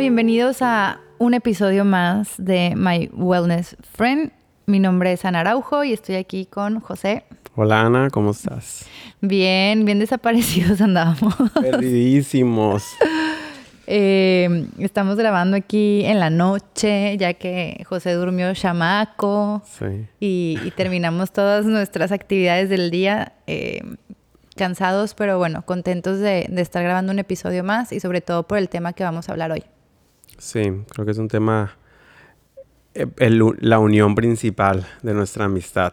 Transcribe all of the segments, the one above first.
bienvenidos a un episodio más de My Wellness Friend. Mi nombre es Ana Araujo y estoy aquí con José. Hola Ana, ¿cómo estás? Bien, bien desaparecidos andábamos. Perdidísimos. Eh, estamos grabando aquí en la noche, ya que José durmió chamaco. Sí. Y, y terminamos todas nuestras actividades del día. eh, cansados, pero bueno, contentos de, de estar grabando un episodio más y sobre todo por el tema que vamos a hablar hoy. Sí, creo que es un tema, eh, el la unión principal de nuestra amistad.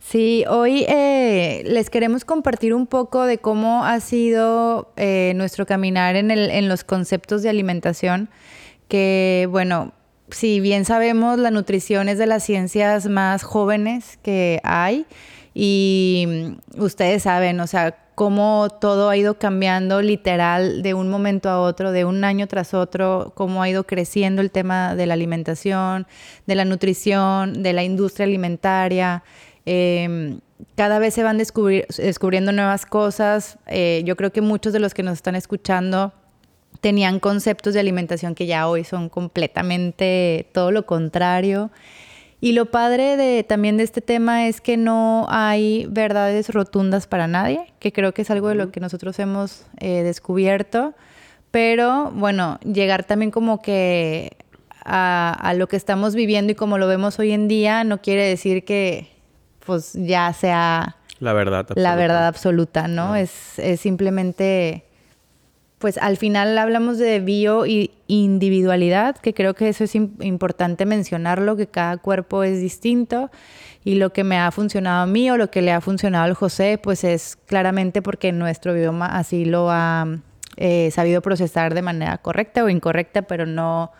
Sí, hoy eh, les queremos compartir un poco de cómo ha sido eh, nuestro caminar en, el, en los conceptos de alimentación, que bueno, si bien sabemos, la nutrición es de las ciencias más jóvenes que hay y mm, ustedes saben, o sea, cómo todo ha ido cambiando literal de un momento a otro, de un año tras otro, cómo ha ido creciendo el tema de la alimentación, de la nutrición, de la industria alimentaria. Eh, cada vez se van descubriendo nuevas cosas. Eh, yo creo que muchos de los que nos están escuchando tenían conceptos de alimentación que ya hoy son completamente todo lo contrario. Y lo padre de, también de este tema es que no hay verdades rotundas para nadie, que creo que es algo de lo que nosotros hemos eh, descubierto. Pero bueno, llegar también como que a, a lo que estamos viviendo y como lo vemos hoy en día no quiere decir que pues ya sea La verdad. la absoluta. verdad absoluta, ¿no? Es, es simplemente, pues al final hablamos de bio y individualidad, que creo que eso es im- importante mencionarlo, que cada cuerpo es distinto. Y lo que me ha funcionado a mí o lo que le ha funcionado al José, pues es claramente porque nuestro bioma así lo ha eh, sabido procesar de manera correcta o incorrecta, pero no,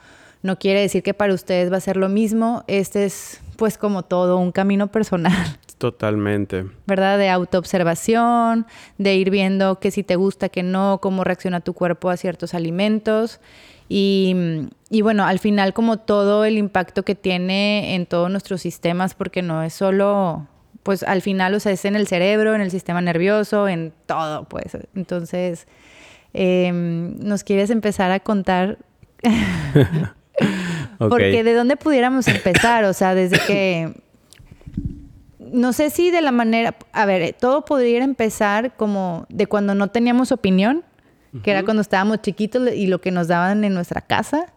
no quiere decir que para ustedes va a ser lo mismo. Este es pues como todo un camino personal. Totalmente. ¿verdad? De autoobservación, de ir viendo qué si te gusta, qué no, cómo reacciona tu cuerpo a ciertos alimentos. Y, y bueno, al final como todo el impacto que tiene en todos nuestros sistemas, porque no es solo, pues al final, o sea, es en el cerebro, en el sistema nervioso, en todo, pues. Entonces, em, ¿nos quieres empezar a contar Porque de dónde pudiéramos empezar, o sea, desde que no sé si de la manera, a ver, todo podría empezar como de cuando no teníamos opinión, que era cuando estábamos chiquitos y lo que nos daban en nuestra casa.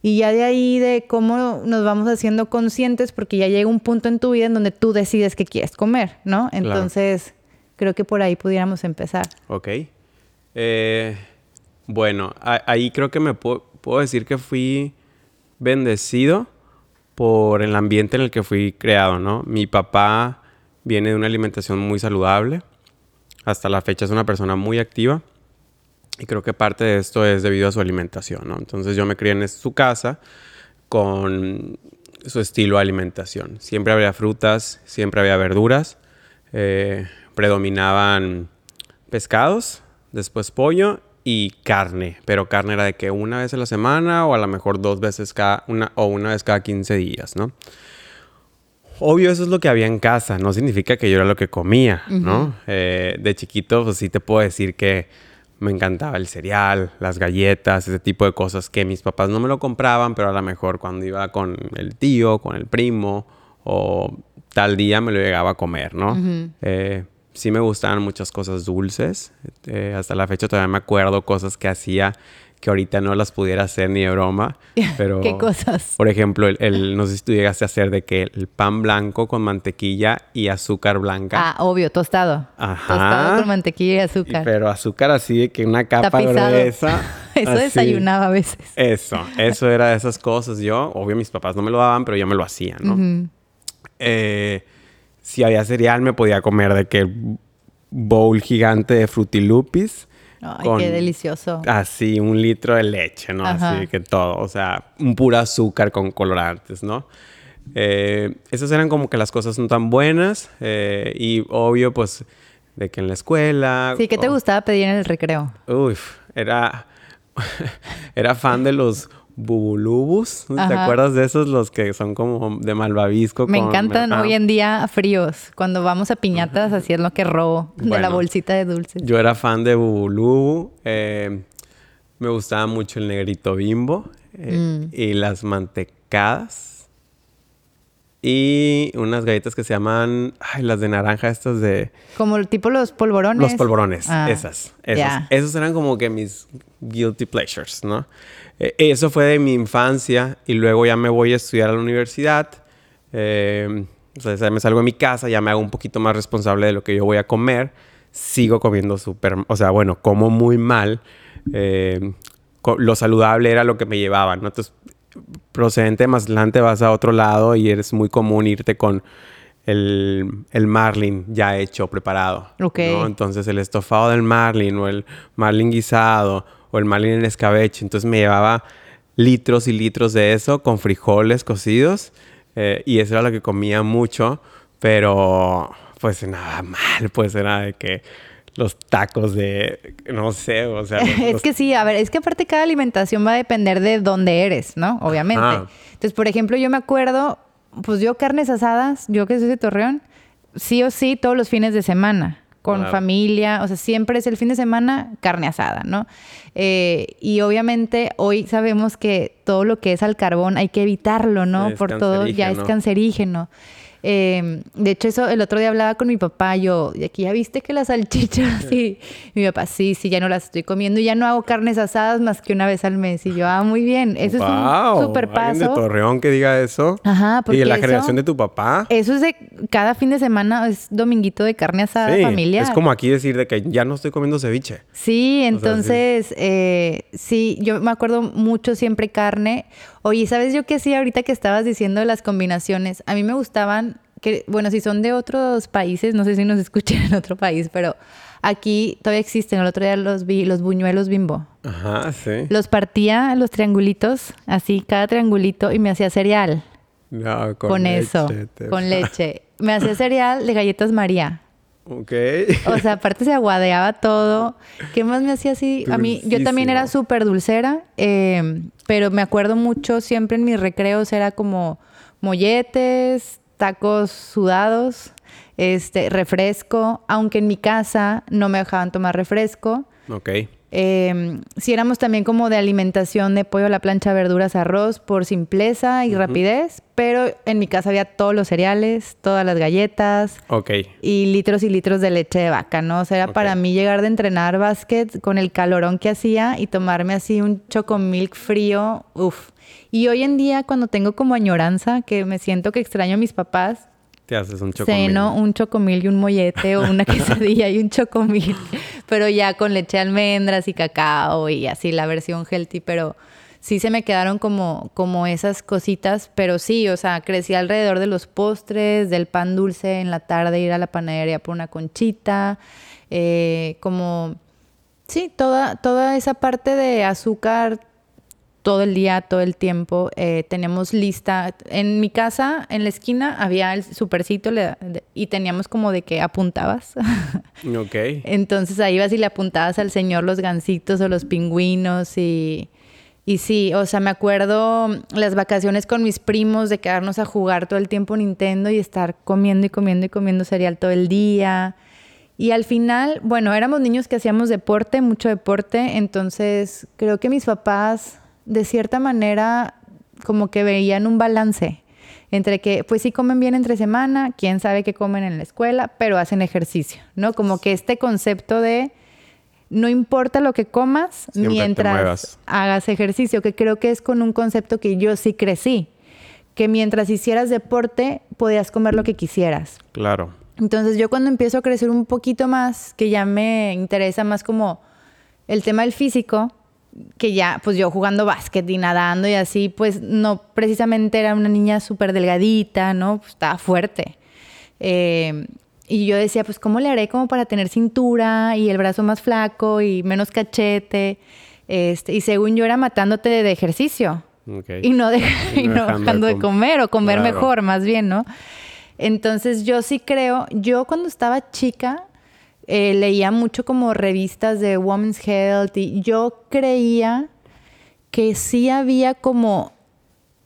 Y ya de ahí de cómo nos vamos haciendo conscientes porque ya llega un punto en tu vida en donde tú decides qué quieres comer, ¿no? Entonces, creo que por ahí pudiéramos empezar. Ok. Eh, bueno, ahí creo que me pu- puedo decir que fui bendecido por el ambiente en el que fui creado, ¿no? Mi papá viene de una alimentación muy saludable. Hasta la fecha es una persona muy activa. Y creo que parte de esto es debido a su alimentación. Entonces yo me crié en su casa con su estilo de alimentación. Siempre había frutas, siempre había verduras. eh, predominaban pescados, después pollo y carne. Pero carne era de que una vez a la semana o a lo mejor dos veces cada una o una vez cada 15 días, ¿no? Obvio, eso es lo que había en casa, no significa que yo era lo que comía, ¿no? Eh, de chiquito, pues sí te puedo decir que me encantaba el cereal, las galletas, ese tipo de cosas que mis papás no me lo compraban, pero a lo mejor cuando iba con el tío, con el primo o tal día me lo llegaba a comer, ¿no? Eh, sí me gustaban muchas cosas dulces, eh, hasta la fecha todavía me acuerdo cosas que hacía que ahorita no las pudiera hacer ni de broma, pero... ¿Qué cosas? Por ejemplo, el, el- no sé si tú llegaste a hacer de que el pan blanco con mantequilla y azúcar blanca. Ah, obvio, tostado. Ajá. Tostado con mantequilla y Y- azúcar. pero azúcar así de que una capa Tapizado. gruesa. Eso así. desayunaba a veces. Eso, eso era de esas cosas. Yo, obvio, mis papás no me lo daban, pero yo me lo hacía, ¿no? Eh, si había cereal, me podía comer de que bowl gigante de frutilupis. Ay, con- qué delicioso. Así, un litro de leche, ¿no? Ajá. Así que todo. O sea, un puro azúcar con colorantes, ¿no? Eh, esas eran como que las cosas no tan buenas. eh, y obvio, pues, de que en la escuela. Sí, ¿qué te gustaba pedir en el recreo? Uf, era. era fan de los bubulubus. ¿Te acuerdas de esos? Los que son como de malvavisco. Me con- encantan hoy en día fríos. Cuando vamos a piñatas, así es lo que robo de la bolsita de dulces. Yo era fan de Bubulubu. eh, me gustaba mucho el negrito bimbo eh, Mm. y las mantecadas. Y unas galletas que se llaman, ay, las de naranja, estas de Como el tipo los polvorones. los polvorones, Ah, esas, esas. Esos eran como que mis guilty pleasures, ¿no? Eh, eso fue de mi infancia y luego ya me voy a estudiar a la universidad. eh, o sea, me salgo de mi casa, ya me hago un poquito más responsable de lo que yo voy a comer. Sigo comiendo súper, o sea, bueno, como muy mal. eh, co- lo saludable era lo que me llevaban, ¿no? Entonces, procedente de Mazatlán te vas a otro lado y es muy común irte con el, el marlin ya hecho, preparado. Ok. ¿no? Entonces el estofado del marlin o el marlin guisado o el marlin en escabeche. Entonces me llevaba litros y litros de eso con frijoles cocidos eh, y eso era lo que comía mucho, pero pues nada mal, pues era de que los tacos de, no sé, o sea... los- es que sí, a ver, es que aparte cada alimentación va a depender de dónde eres, ¿no? Obviamente. Entonces, por ejemplo, yo me acuerdo, pues yo carnes asadas, yo que soy de Torreón, sí o sí todos los fines de semana, con Claro. familia, o sea, siempre es el fin de semana carne asada, ¿no? Eh, y obviamente hoy sabemos que todo lo que es al carbón hay que evitarlo, ¿no? Es Por todo, ya es cancerígeno. cancerígeno. Eh, de hecho, eso el otro día hablaba con mi papá, yo, y aquí ya viste que las salchichas, y mi papá, sí, sí, ya no las estoy comiendo, y ya no hago carnes asadas más que una vez al mes. Y yo, ah, muy bien, eso es un super ¿alguien de paso. Torreón que diga eso? Ajá, porque Y la eso- generación de tu papá. Eso es de cada fin de semana, es dominguito de carne asada Sí, familiar. es como aquí decir de que ya no estoy comiendo ceviche. Sí, O sea, sí. entonces, eh, sí, yo me acuerdo mucho siempre carne. Oye, ¿sabes yo qué sí ahorita que estabas diciendo las combinaciones? A mí me gustaban, que, bueno, si son de otros países, no sé si nos escuchan en otro país, pero aquí todavía existen. El otro día los vi, los buñuelos bimbo. Ajá, sí. Los partía los triangulitos, así cada triangulito, y me hacía cereal No, con, leche, eso, con leche. Me hacía cereal de galletas María. Ok. O sea, aparte se aguadeaba todo. ¿Qué más me hacía así? A mí, yo también era súper dulcera, eh, pero me acuerdo mucho, siempre en mis recreos era como molletes, tacos sudados, este, refresco, aunque en mi casa no me dejaban tomar refresco. ok. Eh, si éramos también como de alimentación de pollo a la plancha, verduras, arroz, por simpleza y rapidez, pero en mi casa había todos los cereales, todas las galletas, Ok. y litros y litros de leche de vaca, ¿no? O sea, era para mí llegar de entrenar básquet con el calorón que hacía y tomarme así un chocomilk frío, uff. Y hoy en día cuando tengo como añoranza, que me siento que extraño a mis papás, Te haces un chocomil. ceno un chocomil y un mollete o una quesadilla y un chocomil, pero ya con leche de almendras y cacao y así la versión healthy, pero sí se me quedaron como, como esas cositas, pero sí, o sea, crecí alrededor de los postres, del pan dulce en la tarde, ir a la panadería por una conchita, eh, como, sí, toda, toda esa parte de azúcar todo el día, todo el tiempo. Eh, tenemos lista. En mi casa, en la esquina, había el supercito le- de- y teníamos como de que apuntabas. Ok. Entonces ahí ibas y le apuntabas al señor los gansitos o los pingüinos y, y sí, o sea, me acuerdo las vacaciones con mis primos de quedarnos a jugar todo el tiempo Nintendo y estar comiendo y comiendo y comiendo cereal todo el día. Y al final, bueno, éramos niños que hacíamos deporte, mucho deporte, entonces creo que mis papás, de cierta manera, como que veían un balance entre que, pues sí comen bien entre semana, quién sabe qué comen en la escuela, pero hacen ejercicio, ¿no? Como que este concepto de no importa lo que comas Siempre mientras hagas ejercicio, que creo que es con un concepto que yo sí crecí, que mientras hicieras deporte podías comer lo que quisieras. Claro. Entonces yo cuando empiezo a crecer un poquito más, que ya me interesa más como el tema del físico, que ya, pues yo jugando básquet y nadando y así, pues no precisamente era una niña súper delgadita, ¿no? Pues, estaba fuerte. Eh, y yo decía, pues ¿cómo le haré como para tener cintura y el brazo más flaco y menos cachete? Este, y según yo era matándote de, ejercicio y no, de- y no no dejando de dejando de com- comer o comer Claro. mejor, más bien, ¿no? Entonces yo sí creo, yo cuando estaba chica eh, leía mucho como revistas de Women's Health y yo creía que sí había como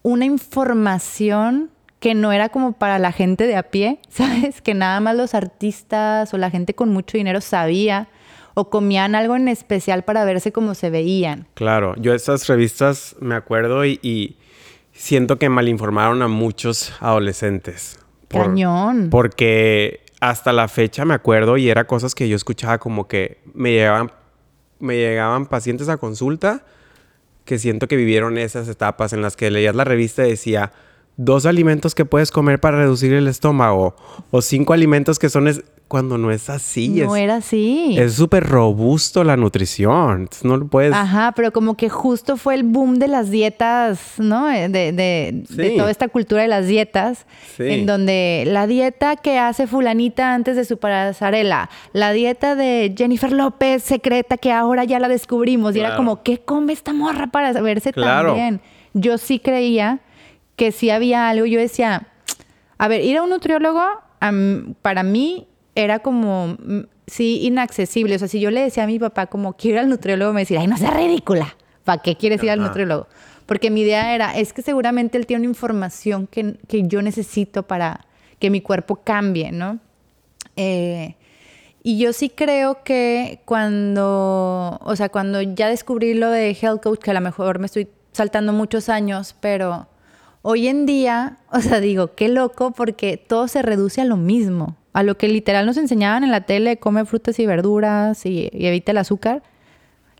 una información que no era como para la gente de a pie, ¿sabes? Que nada más los artistas o la gente con mucho dinero sabía o comían algo en especial para verse como se veían. Claro, yo esas revistas me acuerdo y, y siento que malinformaron a muchos adolescentes. Por, Cañón. Porque hasta la fecha me acuerdo y era cosas que yo escuchaba como que me llegaban, me llegaban pacientes a consulta que siento que vivieron esas etapas en las que leías la revista y decía dos alimentos que puedes comer para reducir el estómago o cinco alimentos que son cuando no es así. No era así. Es súper robusto la nutrición. no lo puedes. Ajá, pero como que justo fue el boom de las dietas, ¿no? De, de, de toda esta cultura de las dietas. Sí. En donde la dieta que hace Fulanita antes de su pasarela, la dieta de Jennifer López secreta que ahora ya la descubrimos. Y era como, ¿qué come esta morra para verse tan bien? Yo sí creía que sí había algo. Yo decía, a ver, ir a un nutriólogo, para mí era como, mm, sí, inaccesible. O sea, si yo le decía a mi papá como quiero ir al nutriólogo, me decía, ay, no seas ridícula. ¿Para qué quieres ir al nutriólogo? Porque mi idea era, es que seguramente él tiene una información que, que yo necesito para que mi cuerpo cambie, ¿no? Eh, y yo sí creo que cuando, o sea, cuando ya descubrí lo de Health Coach, que a lo mejor me estoy saltando muchos años, pero hoy en día, o sea, digo, qué loco porque todo se reduce a lo mismo a lo que literal nos enseñaban en la tele, come frutas y verduras y, evita el azúcar,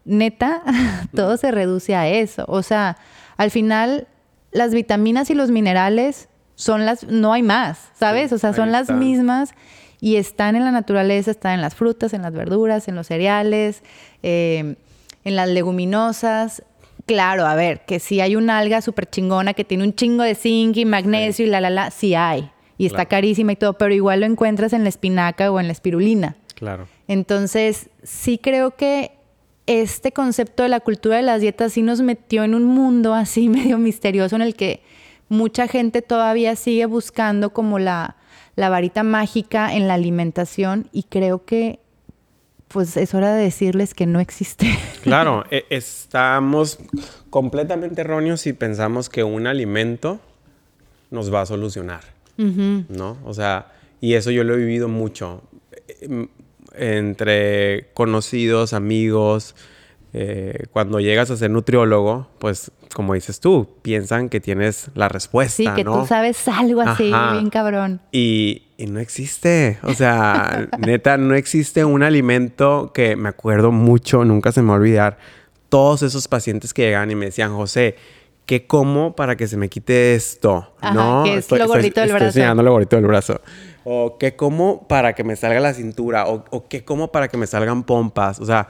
neta, todo se reduce a eso. O sea, al final las vitaminas y los minerales son las, no hay más, ¿sabes? o sea, son las mismas y están en la naturaleza, están en las frutas, en las verduras, en los cereales, eh, en las leguminosas. Claro, a ver, que si hay una alga súper chingona que tiene un chingo de zinc y magnesio y la, la, la, sí hay y está carísima y todo, pero igual lo encuentras en la espinaca o en la espirulina. Claro. Entonces, sí creo que este concepto de la cultura de las dietas sí nos metió en un mundo así medio misterioso en el que mucha gente todavía sigue buscando como la, la varita mágica en la alimentación y creo que pues es hora de decirles que no existe. Claro, e, estamos completamente erróneos si pensamos que un alimento nos va a solucionar. ¿No? O sea, y eso yo lo he vivido mucho em, entre conocidos, amigos. Eh, cuando llegas a ser nutriólogo, pues como dices tú, piensan que tienes la respuesta. Sí, que tú sabes algo así, bien cabrón. Y, y, no existe. O sea, neta, no existe un alimento que me acuerdo mucho, nunca se me va a olvidar. Todos esos pacientes que llegan y me decían, José, ¿qué como para que se me quite esto? ¿No? Que es lo gordito del brazo. Estoy enseñando lo gordito del brazo. O qué como para que me salga la cintura. O, qué como para que me salgan pompas. O sea,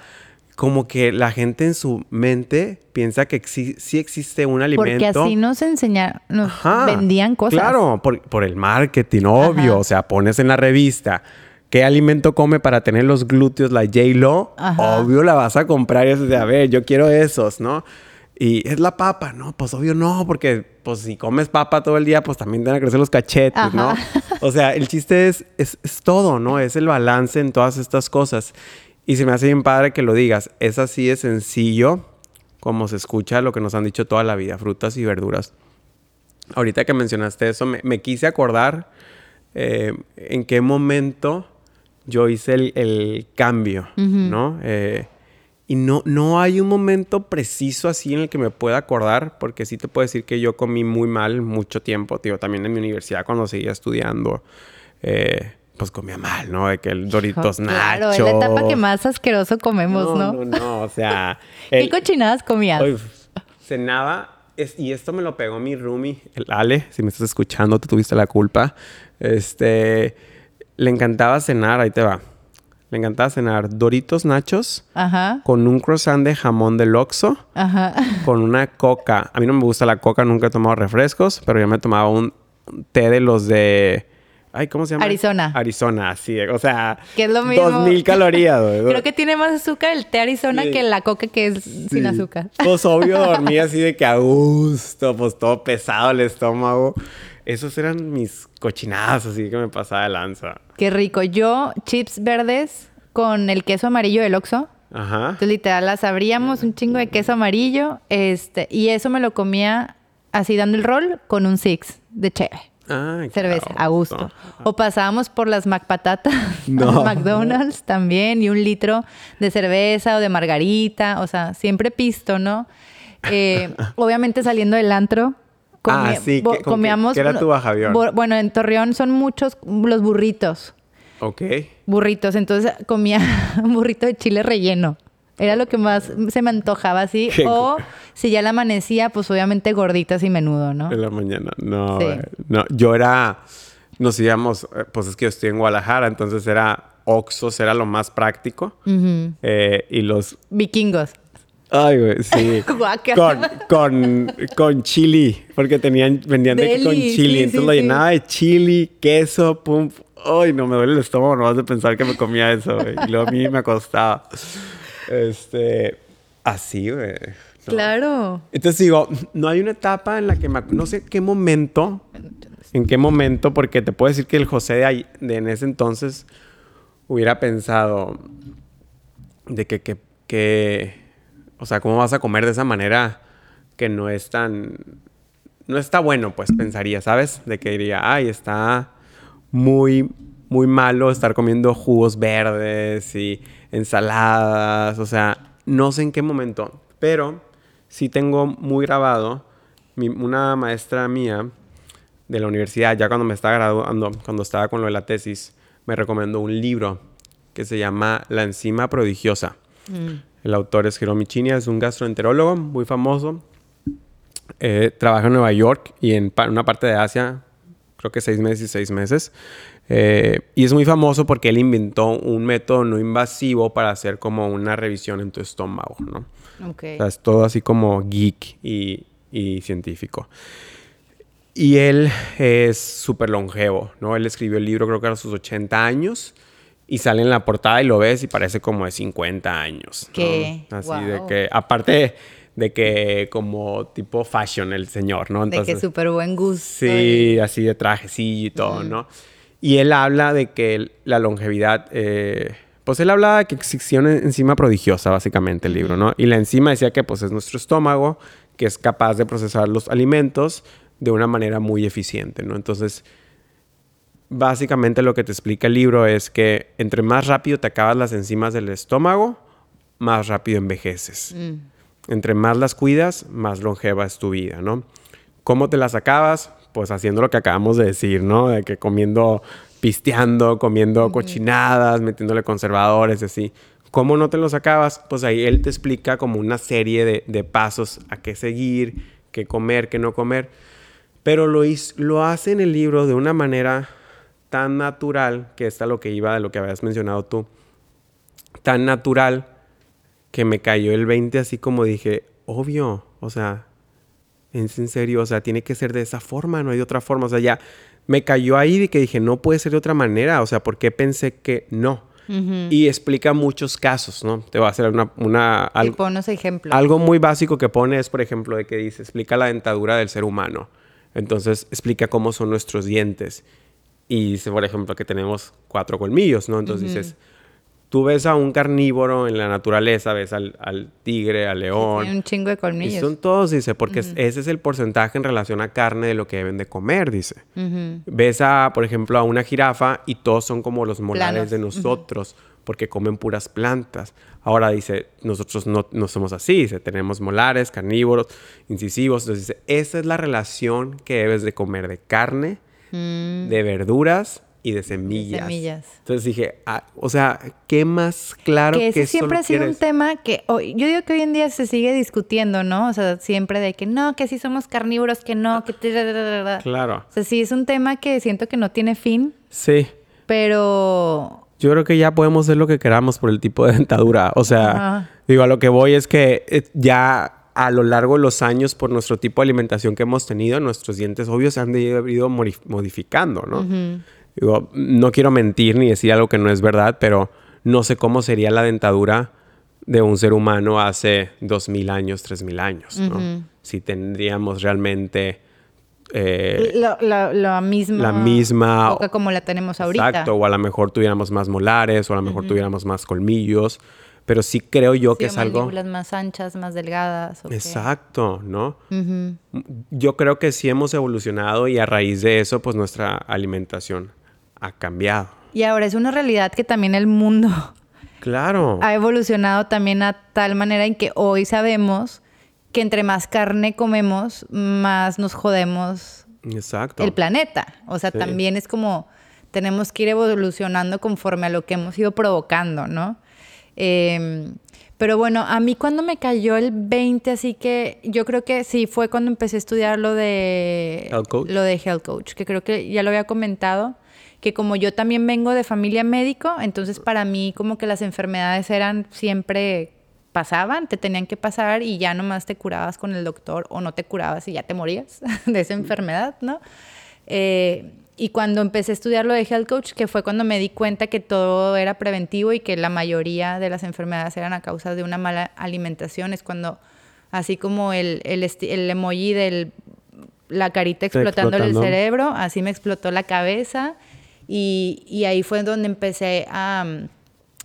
como que la gente en su mente piensa que sí, existe un alimento. Porque así nos enseñaron, nos vendían cosas. Claro, por, el marketing, obvio. O sea, pones en la revista. ¿Qué alimento come para tener los glúteos la J-Lo? Obvio la vas a comprar y es de, a ver, yo quiero esos, ¿no? Y es la papa, ¿no? Pues obvio no, porque pues si comes papa todo el día, pues también te van a crecer los cachetes, ¿no? O sea, el chiste es, es, todo, ¿no? Es el balance en todas estas cosas. Y se me hace bien padre que lo digas. Es así de sencillo como se escucha lo que nos han dicho toda la vida, frutas y verduras. Ahorita que mencionaste eso, me, quise acordar eh, en qué momento yo hice el, cambio, ¿no? Eh, y no, no hay un momento preciso así en el que me pueda acordar, porque sí te puedo decir que yo comí muy mal mucho tiempo, tío, también en mi universidad cuando seguía estudiando. Eh, pues comía mal, ¿no? De que el Doritos Nacho. Claro, es la etapa que más asqueroso comemos, ¿no? No, no, o sea... ¿Qué cochinadas comías? cenaba, y esto me lo pegó mi roomie, el Ale, si me estás escuchando, te tuviste la culpa. Este, le encantaba cenar, ahí te va. Le encantaba cenar Doritos Nachos con un croissant de jamón del Oxxo con una coca. A mí no me gusta la coca, nunca he tomado refrescos, pero yo me tomaba un té de los de... Ay, ¿cómo se llama? Arizona. Arizona, sí. O sea, que es lo mismo. 2000 calorías. Creo que tiene más azúcar el té Arizona que la coca que es sin azúcar. Pues obvio dormí así de que a gusto, pues todo pesado el estómago. Esos eran mis cochinadas, así que me pasaba de lanza. Qué rico. Yo, chips verdes con el queso amarillo del Oxxo. Ajá. Entonces, literal, las abríamos, un chingo de queso amarillo. Este, y eso me lo comía así dando el rol con un six de cheve. Ay, qué cerveza, a gusto. gusto. O pasábamos por las McPatatas, No. McDonald's también, y un litro de cerveza o de margarita, o sea, siempre pisto, ¿no? Eh, obviamente saliendo del antro. Ah, sí, bo- ¿qué- con qué- comíamos. qué era tu bajavión? bu- Bueno, en Torreón son muchos los burritos. Ok. Burritos, entonces comía un burrito de chile relleno. Era lo que más se me antojaba así. O si ya la amanecía, pues obviamente gorditas y menudo, ¿no? En la mañana. No, Sí. güey. no. Yo era. Nos íbamos. eh, Pues es que yo estoy en Guadalajara, entonces era. Oxos era lo más práctico. Eh, y los. Vikingos. Ay, güey, sí. Con, con, con chili. Porque tenían, vendían de que con Deli, chili. sí, entonces sí, lo sí. llenaba de chili, queso, pum. Ay, no me duele el estómago nomás de pensar que me comía eso, güey. Y luego a mí me acostaba. Este. Así, güey. No. Claro. Entonces digo, no hay una etapa en la que me, no sé qué momento, en qué momento, porque te puedo decir que el José de, ahí- de en ese entonces hubiera pensado de que, que, que, o sea, ¿cómo vas a comer de esa manera que no es tan, no está bueno, pues pensaría, ¿sabes? De que diría, ay, está muy, muy malo estar comiendo jugos verdes y ensaladas, o sea, no sé en qué momento, pero sí tengo muy grabado, una maestra mía de la universidad, ya cuando me estaba graduando, cuando estaba con lo de la tesis, me recomendó un libro que se llama La enzima prodigiosa. El autor es Hiromi Chinia, es un gastroenterólogo muy famoso. Eh, trabaja en Nueva York y en pa- una parte de Asia, creo que seis meses y seis meses. Eh, y es muy famoso porque él inventó un método no invasivo para hacer como una revisión en tu estómago, ¿no? Ok. O sea, es todo así como geek y, y científico. Y él es súper longevo, ¿no? Él escribió el libro creo que a sus 80 años y sale en la portada y lo ves y parece como de 50 años. ¿no? ¿Qué? Así Wow. de que, aparte de que como tipo fashion el señor, ¿no? de que súper buen gusto. Sí, así de trajecillo y todo, ¿no? Y él habla de que la longevidad, eh, pues él habla de que existía una enzima prodigiosa, básicamente, el libro, ¿no? Y la enzima decía que pues es nuestro estómago, que es capaz de procesar los alimentos de una manera muy eficiente, ¿no? Entonces, básicamente lo que te explica el libro es que entre más rápido te acabas las enzimas del estómago, más rápido envejeces. Entre más las cuidas, más longeva es tu vida, ¿no? ¿Cómo te las acabas? Pues haciendo lo que acabamos de decir, ¿no? De que comiendo, pisteando, comiendo cochinadas, metiéndole conservadores, así. ¿Cómo no te los acabas? Pues ahí él te explica como una serie de, de pasos a qué seguir, qué comer, qué no comer. Pero lo, lo hace en el libro de una manera tan natural, que está lo que iba de lo que habías mencionado tú, tan natural que me cayó el 20 así como dije, obvio, o sea, es en serio, o sea, tiene que ser de esa forma, no hay de otra forma, o sea, ya me cayó ahí de que dije, no puede ser de otra manera, o sea, ¿por qué pensé que no? Y explica muchos casos, ¿no? Te voy a hacer una, una Y algo, ponos ejemplos. algo muy básico que pone es, por ejemplo, de que dice, explica la dentadura del ser humano. Entonces, explica cómo son nuestros dientes. Y dice, por ejemplo, que tenemos cuatro colmillos, ¿no? Entonces dices, tú ves a un carnívoro en la naturaleza, ves al, al tigre, al león. Tiene un chingo de y colmillos. son todos, dice, porque es- ese es el porcentaje en relación a carne de lo que deben de comer, dice. Ves a, por ejemplo, a una jirafa y todos son como los molares Planos. de nosotros, porque comen puras plantas. Ahora dice, nosotros no, no somos así, dice, tenemos molares, carnívoros, incisivos. Entonces dice, esa es la relación que debes de comer de carne, de verduras y de semillas. Mm. semillas. Entonces dije, ah, o sea, ¿qué más claro que que, ese siempre solo ha sido un tema que hoy, yo digo que hoy en día se sigue discutiendo, ¿no? O sea, siempre de que no, que sí somos carnívoros, que no, que... Claro. O sea, sí es un tema que siento que no tiene fin, Sí. pero... Yo creo que ya podemos hacer lo que queramos por el tipo de dentadura. O sea, Ajá. digo, a lo que voy es que eh, ya a lo largo de los años, por nuestro tipo de alimentación que hemos tenido, nuestros dientes obvios se han ido modificando, ¿no? Digo, no quiero mentir ni decir algo que no es verdad, pero no sé cómo sería la dentadura de un ser humano hace dos mil años, tres mil años, ¿no? Si tendríamos realmente... eh, la, la- la misma... la misma- boca como la tenemos ahorita. Exacto, o a lo mejor tuviéramos más molares, o a lo mejor tuviéramos más colmillos. Pero sí creo yo que es algo... más anchas, más delgadas. Exacto, ¿no? Yo creo que sí hemos evolucionado y a raíz de eso, pues nuestra alimentación ha cambiado. Y ahora es una realidad que también el mundo Claro. ha evolucionado también a tal manera en que hoy sabemos que entre más carne comemos, más nos jodemos Exacto. el planeta. O sea, Sí. también es como tenemos que ir evolucionando conforme a lo que hemos ido provocando, ¿no? Eh, pero bueno, a mí cuando me cayó el 20, así que yo creo que sí, fue cuando empecé a estudiar lo de Health coach. lo de health coach, que creo que ya lo había comentado, que como yo también vengo de familia médico, entonces para mí como que las enfermedades eran siempre pasaban, te tenían que pasar y ya nomás te curabas con el doctor o no te curabas y ya te morías de esa enfermedad, ¿no? Eh, y cuando empecé a estudiar lo de Health Coach, que fue cuando me di cuenta que todo era preventivo y que la mayoría de las enfermedades eran a causa de una mala alimentación, es cuando, así como el, el, el emoji de la carita explotándole el explotando. cerebro, así me explotó la cabeza y, y ahí fue donde empecé a,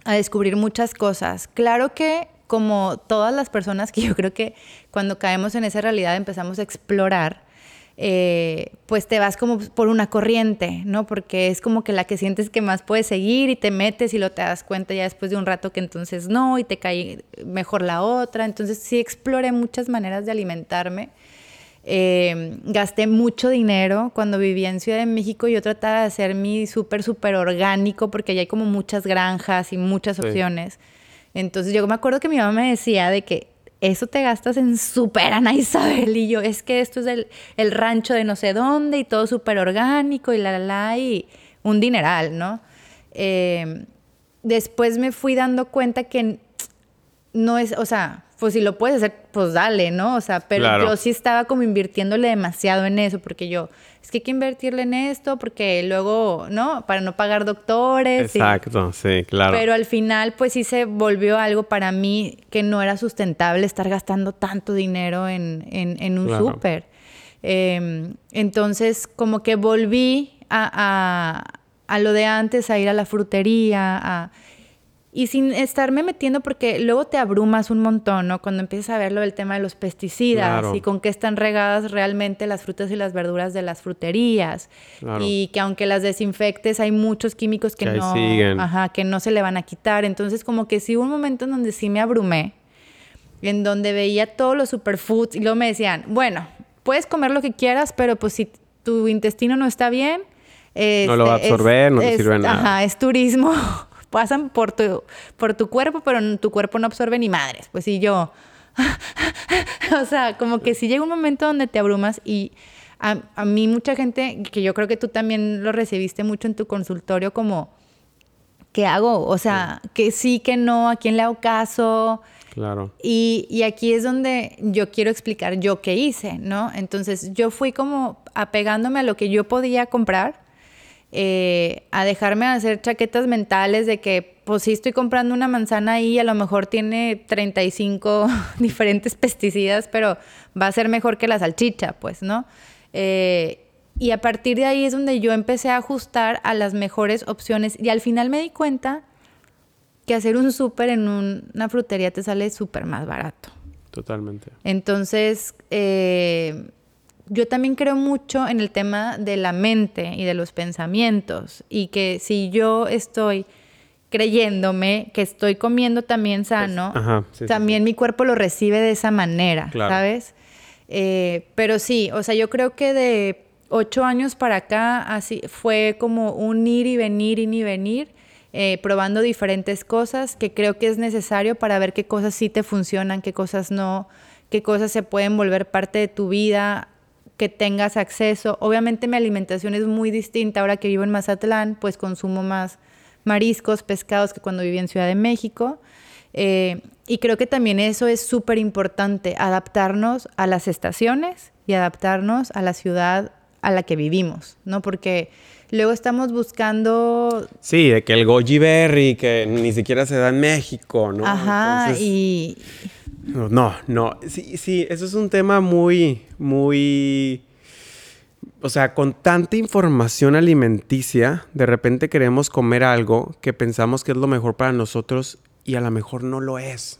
a descubrir muchas cosas. Claro que como todas las personas que yo creo que cuando caemos en esa realidad empezamos a explorar, eh, pues te vas como por una corriente, ¿no? Porque es como que la que sientes que más puedes seguir y te metes y lo te das cuenta ya después de un rato que entonces no y te cae mejor la otra. Entonces sí exploré muchas maneras de alimentarme. Eh, gasté mucho dinero cuando vivía en Ciudad de México. Yo trataba de hacer mi súper, súper orgánico porque allá hay como muchas granjas y muchas Sí. opciones. Entonces yo me acuerdo que mi mamá me decía de que eso te gastas en súper Ana Isabel y yo, es que esto es el, el rancho de no sé dónde y todo súper orgánico y la, la, la, y un dineral, ¿no? Eh, después me fui dando cuenta que no es, o sea, pues si lo puedes hacer, pues dale, ¿no? O sea, pero Claro. yo sí estaba como invirtiéndole demasiado en eso, porque yo, es que hay que invertirle en esto, porque luego, ¿no? Para no pagar doctores. y- Exacto, sí, claro. pero al final, pues sí se volvió algo para mí que no era sustentable estar gastando tanto dinero en, en- en un Claro. súper. Eh, entonces, como que volví a, a- a lo de antes, a ir a la frutería, a- y sin estarme metiendo, porque luego te abrumas un montón, ¿no? Cuando empiezas a ver lo del tema de los pesticidas Claro. y con qué están regadas realmente las frutas y las verduras de las fruterías. Claro. Y que aunque las desinfectes, hay muchos químicos que, Que no, siguen. ajá, que no se le van a quitar. Entonces, como que sí hubo un momento en donde sí me abrumé, en donde veía todos los superfoods y luego me decían, bueno, puedes comer lo que quieras, pero pues si tu intestino no está bien, No lo va a este, es- absorber, no te es- sirve de nada. Ajá, es turismo. Pasan por tu, por tu cuerpo, pero tu cuerpo no absorbe ni madres. Pues y yo, o sea, como que sí llega un momento donde te abrumas y a, a mí mucha gente, que yo creo que tú también lo recibiste mucho en tu consultorio, como, ¿qué hago? O sea, que sí, que no, ¿a quién le hago caso? Claro. Y, y aquí es donde yo quiero explicar yo qué hice, ¿no? Entonces yo fui como apegándome a lo que yo podía comprar, eh, a dejarme hacer chaquetas mentales de que, pues sí estoy comprando una manzana ahí, a lo mejor tiene 35 diferentes pesticidas, pero va a ser mejor que la salchicha, pues, ¿no? Eh, y a partir de ahí es donde yo empecé a ajustar a las mejores opciones y al final me di cuenta que hacer un súper en un- una frutería te sale súper más barato. Totalmente. Entonces, eh, yo también creo mucho en el tema de la mente y de los pensamientos y que si yo estoy creyéndome que estoy comiendo también sano, ajá, sí, sí, también mi cuerpo lo recibe de esa manera, Claro. ¿sabes? Eh, pero sí, o sea, yo creo que de ocho años para acá así fue como un ir y venir, ir y venir, eh, probando diferentes cosas que creo que es necesario para ver qué cosas sí te funcionan, qué cosas no, qué cosas se pueden volver parte de tu vida, que tengas acceso. Obviamente mi alimentación es muy distinta ahora que vivo en Mazatlán, pues consumo más mariscos, pescados que cuando viví en Ciudad de México. Eh, y creo que también eso es súper importante, adaptarnos a las estaciones y adaptarnos a la ciudad a la que vivimos, ¿no? Porque luego estamos buscando, Sí, de que el goji berry, que ni siquiera se da en México, ¿no? ajá, Entonces, y No, no. Sí, sí, eso es un tema muy, muy... O sea, con tanta información alimenticia, de repente queremos comer algo que pensamos que es lo mejor para nosotros y a lo mejor no lo es.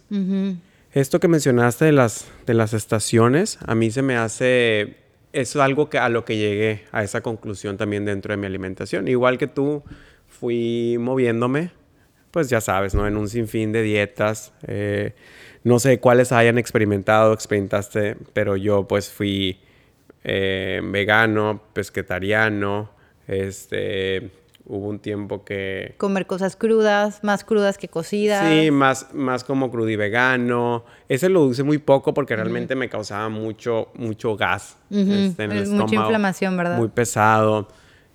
Esto que mencionaste de las, de las estaciones, a mí se me hace, es algo que a lo que llegué, a esa conclusión también dentro de mi alimentación. Igual que tú, fui moviéndome, pues ya sabes, ¿no? En un sinfín de dietas. Eh, no sé cuáles hayan experimentado, experimentaste, pero yo pues fui eh, vegano, pesquetariano, este, hubo un tiempo que... Comer cosas crudas, más crudas que cocidas. Sí, más, más como vegano. Ese lo usé muy poco porque realmente me causaba mucho, mucho gas este, en el estómago. Mucha inflamación, ¿verdad? Muy pesado.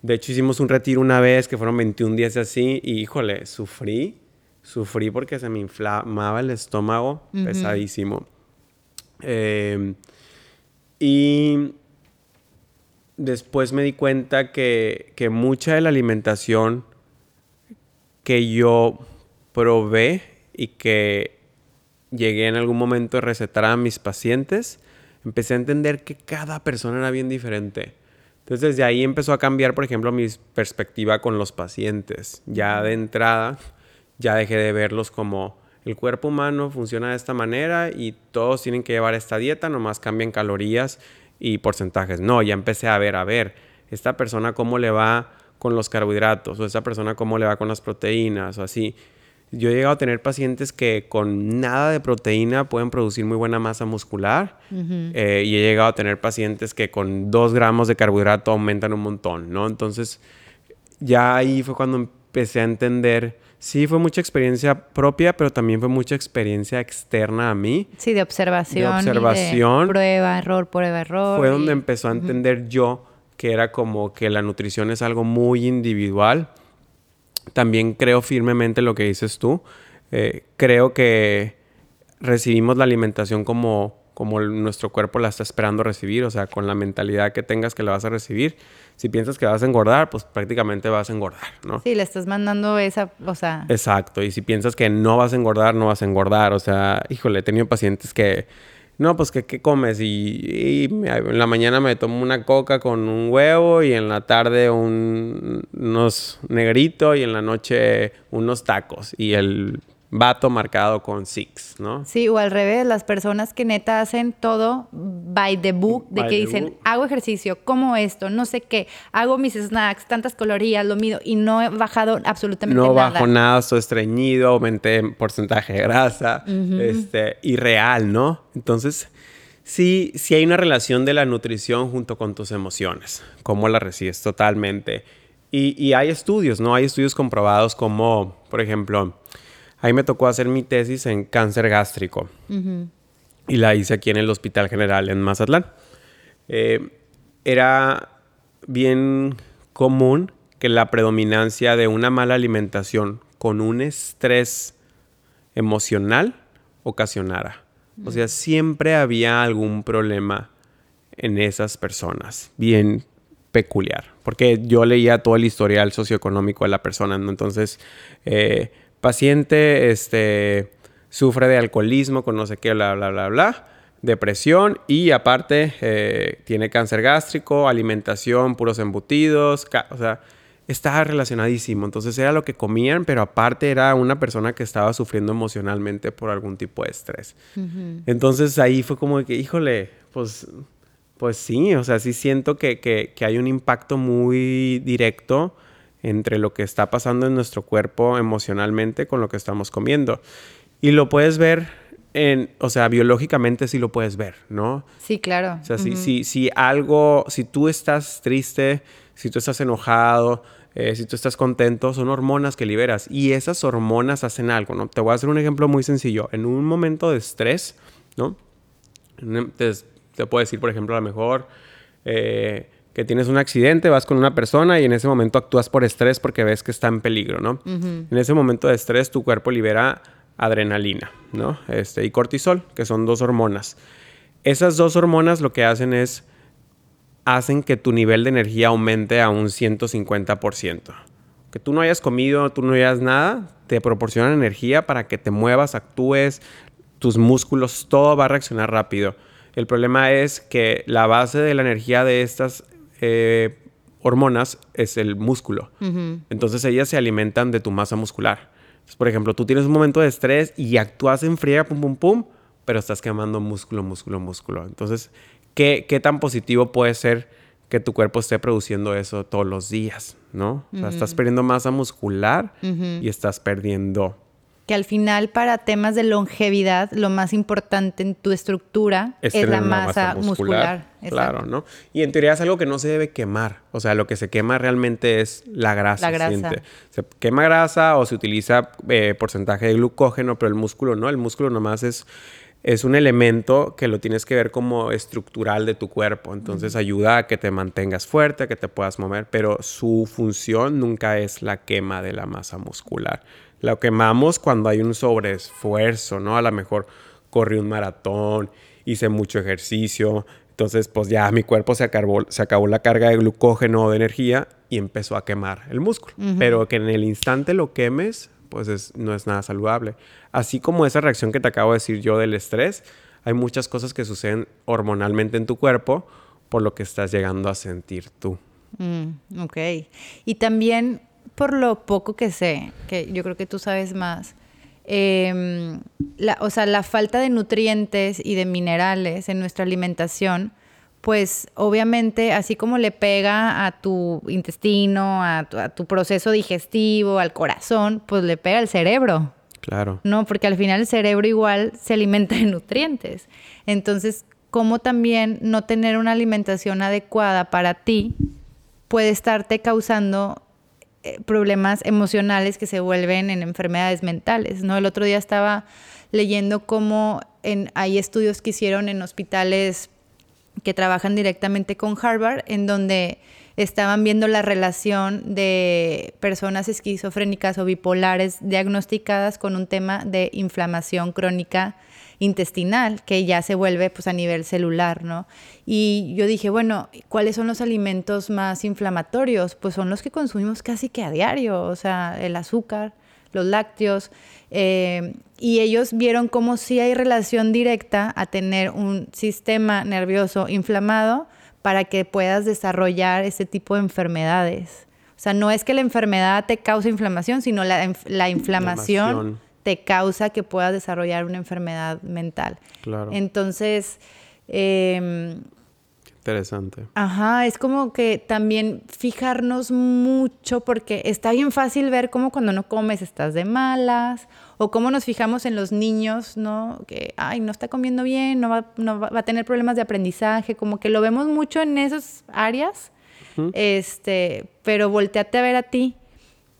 De hecho, hicimos un retiro una vez que fueron 21 días así y, híjole, sufrí. Sufrí porque se me inflamaba el estómago pesadísimo. Eh, y después me di cuenta que, mucha de la alimentación que yo probé y que llegué en algún momento a recetar a mis pacientes, empecé a entender que cada persona era bien diferente. Entonces desde ahí empezó a cambiar, por ejemplo, mi perspectiva con los pacientes. Ya de entrada, ya dejé de verlos como el cuerpo humano funciona de esta manera y todos tienen que llevar esta dieta, nomás cambian calorías y porcentajes. No, ya empecé a ver, a ver, esta persona cómo le va con los carbohidratos o esta persona cómo le va con las proteínas o así. Yo he llegado a tener pacientes que con nada de proteína pueden producir muy buena masa muscular eh, y he llegado a tener pacientes que con dos gramos de carbohidrato aumentan un montón, ¿no? Entonces ya ahí fue cuando empecé a entender Sí, fue mucha experiencia propia, pero también fue mucha experiencia externa a mí. Sí, de observación. De observación. prueba, error, prueba, error. Fue donde empezó a entender yo que era como que la nutrición es algo muy individual. También creo firmemente lo que dices tú. Eh, creo que recibimos la alimentación como como nuestro cuerpo la está esperando recibir, o sea, con la mentalidad que tengas que la vas a recibir. Si piensas que vas a engordar, pues prácticamente vas a engordar, ¿no? Sí, le estás mandando esa, o sea... Exacto, y si piensas que no vas a engordar, no vas a engordar, o sea, híjole, he tenido pacientes que, no, pues que qué comes y, en la mañana me tomo una coca con un huevo y en la tarde un, unos negritos y en la noche unos tacos. Y el vato marcado con six, ¿no? Sí, o al revés, las personas que neta hacen todo by the book, de que dicen, hago ejercicio, como esto, no sé qué, hago mis snacks, tantas calorías, lo mido y no he bajado absolutamente nada. No bajo nada, estoy estreñido, aumenté porcentaje de grasa, este, irreal, ¿no? Entonces, sí, sí hay una relación de la nutrición junto con tus emociones, cómo la recibes totalmente. Y, y hay estudios, ¿no? Hay estudios comprobados como, por ejemplo, Ahí me tocó hacer mi tesis en cáncer gástrico. Y la hice aquí en el Hospital General en Mazatlán. Eh, era bien común que la predominancia de una mala alimentación con un estrés emocional ocasionara. O sea, siempre había algún problema en esas personas, bien peculiar, porque yo leía todo el historial socioeconómico de la persona, entonces eh, paciente este, sufre de alcoholismo con no sé qué, bla, bla, bla, bla, depresión y aparte eh, tiene cáncer gástrico, alimentación, puros embutidos, o sea, estaba relacionadísimo. Entonces era lo que comían, pero aparte era una persona que estaba sufriendo emocionalmente por algún tipo de estrés. Entonces ahí fue como que, híjole, pues, pues sí, o sea, sí siento que, que, que hay un impacto muy directo entre lo que está pasando en nuestro cuerpo emocionalmente con lo que estamos comiendo. Y lo puedes ver en, o sea, biológicamente sí lo puedes ver, ¿no? Sí, claro. O sea, si, si, algo, si tú estás triste, si tú estás enojado, eh, si tú estás contento, son hormonas que liberas y esas hormonas hacen algo, ¿no? Te voy a hacer un ejemplo muy sencillo. En un momento de estrés, ¿no? Te, te puedo decir, por ejemplo, a lo mejor... Eh, que tienes un accidente, vas con una persona y en ese momento actúas por estrés porque ves que está en peligro, ¿no? En ese momento de estrés tu cuerpo libera adrenalina, ¿no? Este, y cortisol, que son dos hormonas. Esas dos hormonas lo que hacen es, hacen que tu nivel de energía aumente a un 150%. Que tú no hayas comido, tú no hayas nada, te proporcionan energía para que te muevas, actúes, tus músculos, todo va a reaccionar rápido. El problema es que la base de la energía de estas eh, hormonas es el músculo. Entonces ellas se alimentan de tu masa muscular. por ejemplo, tú tienes un momento de estrés y actúas en friega, pum, pum, pum, pero estás quemando músculo, músculo, músculo. Entonces, ¿qué, qué tan positivo puede ser que tu cuerpo esté produciendo eso todos los días, ¿no? O sea, estás perdiendo masa muscular y estás perdiendo que al final para temas de longevidad lo más importante en tu estructura es, la masa, muscular. claro, ¿no? Y en teoría es algo que no se debe quemar. O sea, lo que se quema realmente es la grasa. La grasa. Se quema grasa o se utiliza eh, porcentaje de glucógeno, pero el músculo no. El músculo nomás es, es un elemento que lo tienes que ver como estructural de tu cuerpo. Entonces ayuda a que te mantengas fuerte, a que te puedas mover, pero su función nunca es la quema de la masa muscular. Lo quemamos cuando hay un sobreesfuerzo, ¿no? A lo mejor corrí un maratón, hice mucho ejercicio, entonces pues ya mi cuerpo se acabó, se acabó la carga de glucógeno o de energía y empezó a quemar el músculo. Pero que en el instante lo quemes, pues no es nada saludable. Así como esa reacción que te acabo de decir yo del estrés, hay muchas cosas que suceden hormonalmente en tu cuerpo por lo que estás llegando a sentir tú. Mm, ok. Y también por lo poco que sé, que yo creo que tú sabes más, em, la, o sea, la falta de nutrientes y de minerales en nuestra alimentación, pues obviamente así como le pega a tu intestino, a tu, proceso digestivo, al corazón, pues le pega al cerebro. Claro. No, porque al final el cerebro igual se alimenta de nutrientes. Entonces, ¿cómo también no tener una alimentación adecuada para ti puede estarte causando problemas emocionales que se vuelven en enfermedades mentales, ¿no? El otro día estaba leyendo cómo en, hay estudios que hicieron en hospitales que trabajan directamente con Harvard, en donde estaban viendo la relación de personas esquizofrénicas o bipolares diagnosticadas con un tema de inflamación crónica intestinal, que ya se vuelve pues a nivel celular, ¿no? Y yo dije, bueno, ¿cuáles son los alimentos más inflamatorios? Pues son los que consumimos casi que a diario, o sea, el azúcar, los lácteos, eh, y ellos vieron cómo sí hay relación directa a tener un sistema nervioso inflamado para que puedas desarrollar ese tipo de enfermedades. O sea, no es que la enfermedad te cause inflamación, sino la inflamación te causa que puedas desarrollar una enfermedad mental. Claro. Entonces, eh, Interesante. Ajá, es como que también fijarnos mucho porque está bien fácil ver cómo cuando no comes estás de malas o cómo nos fijamos en los niños, ¿no? Que, ay, no está comiendo bien, no va, no va, a tener problemas de aprendizaje, como que lo vemos mucho en esas áreas, este, pero volteate a ver a ti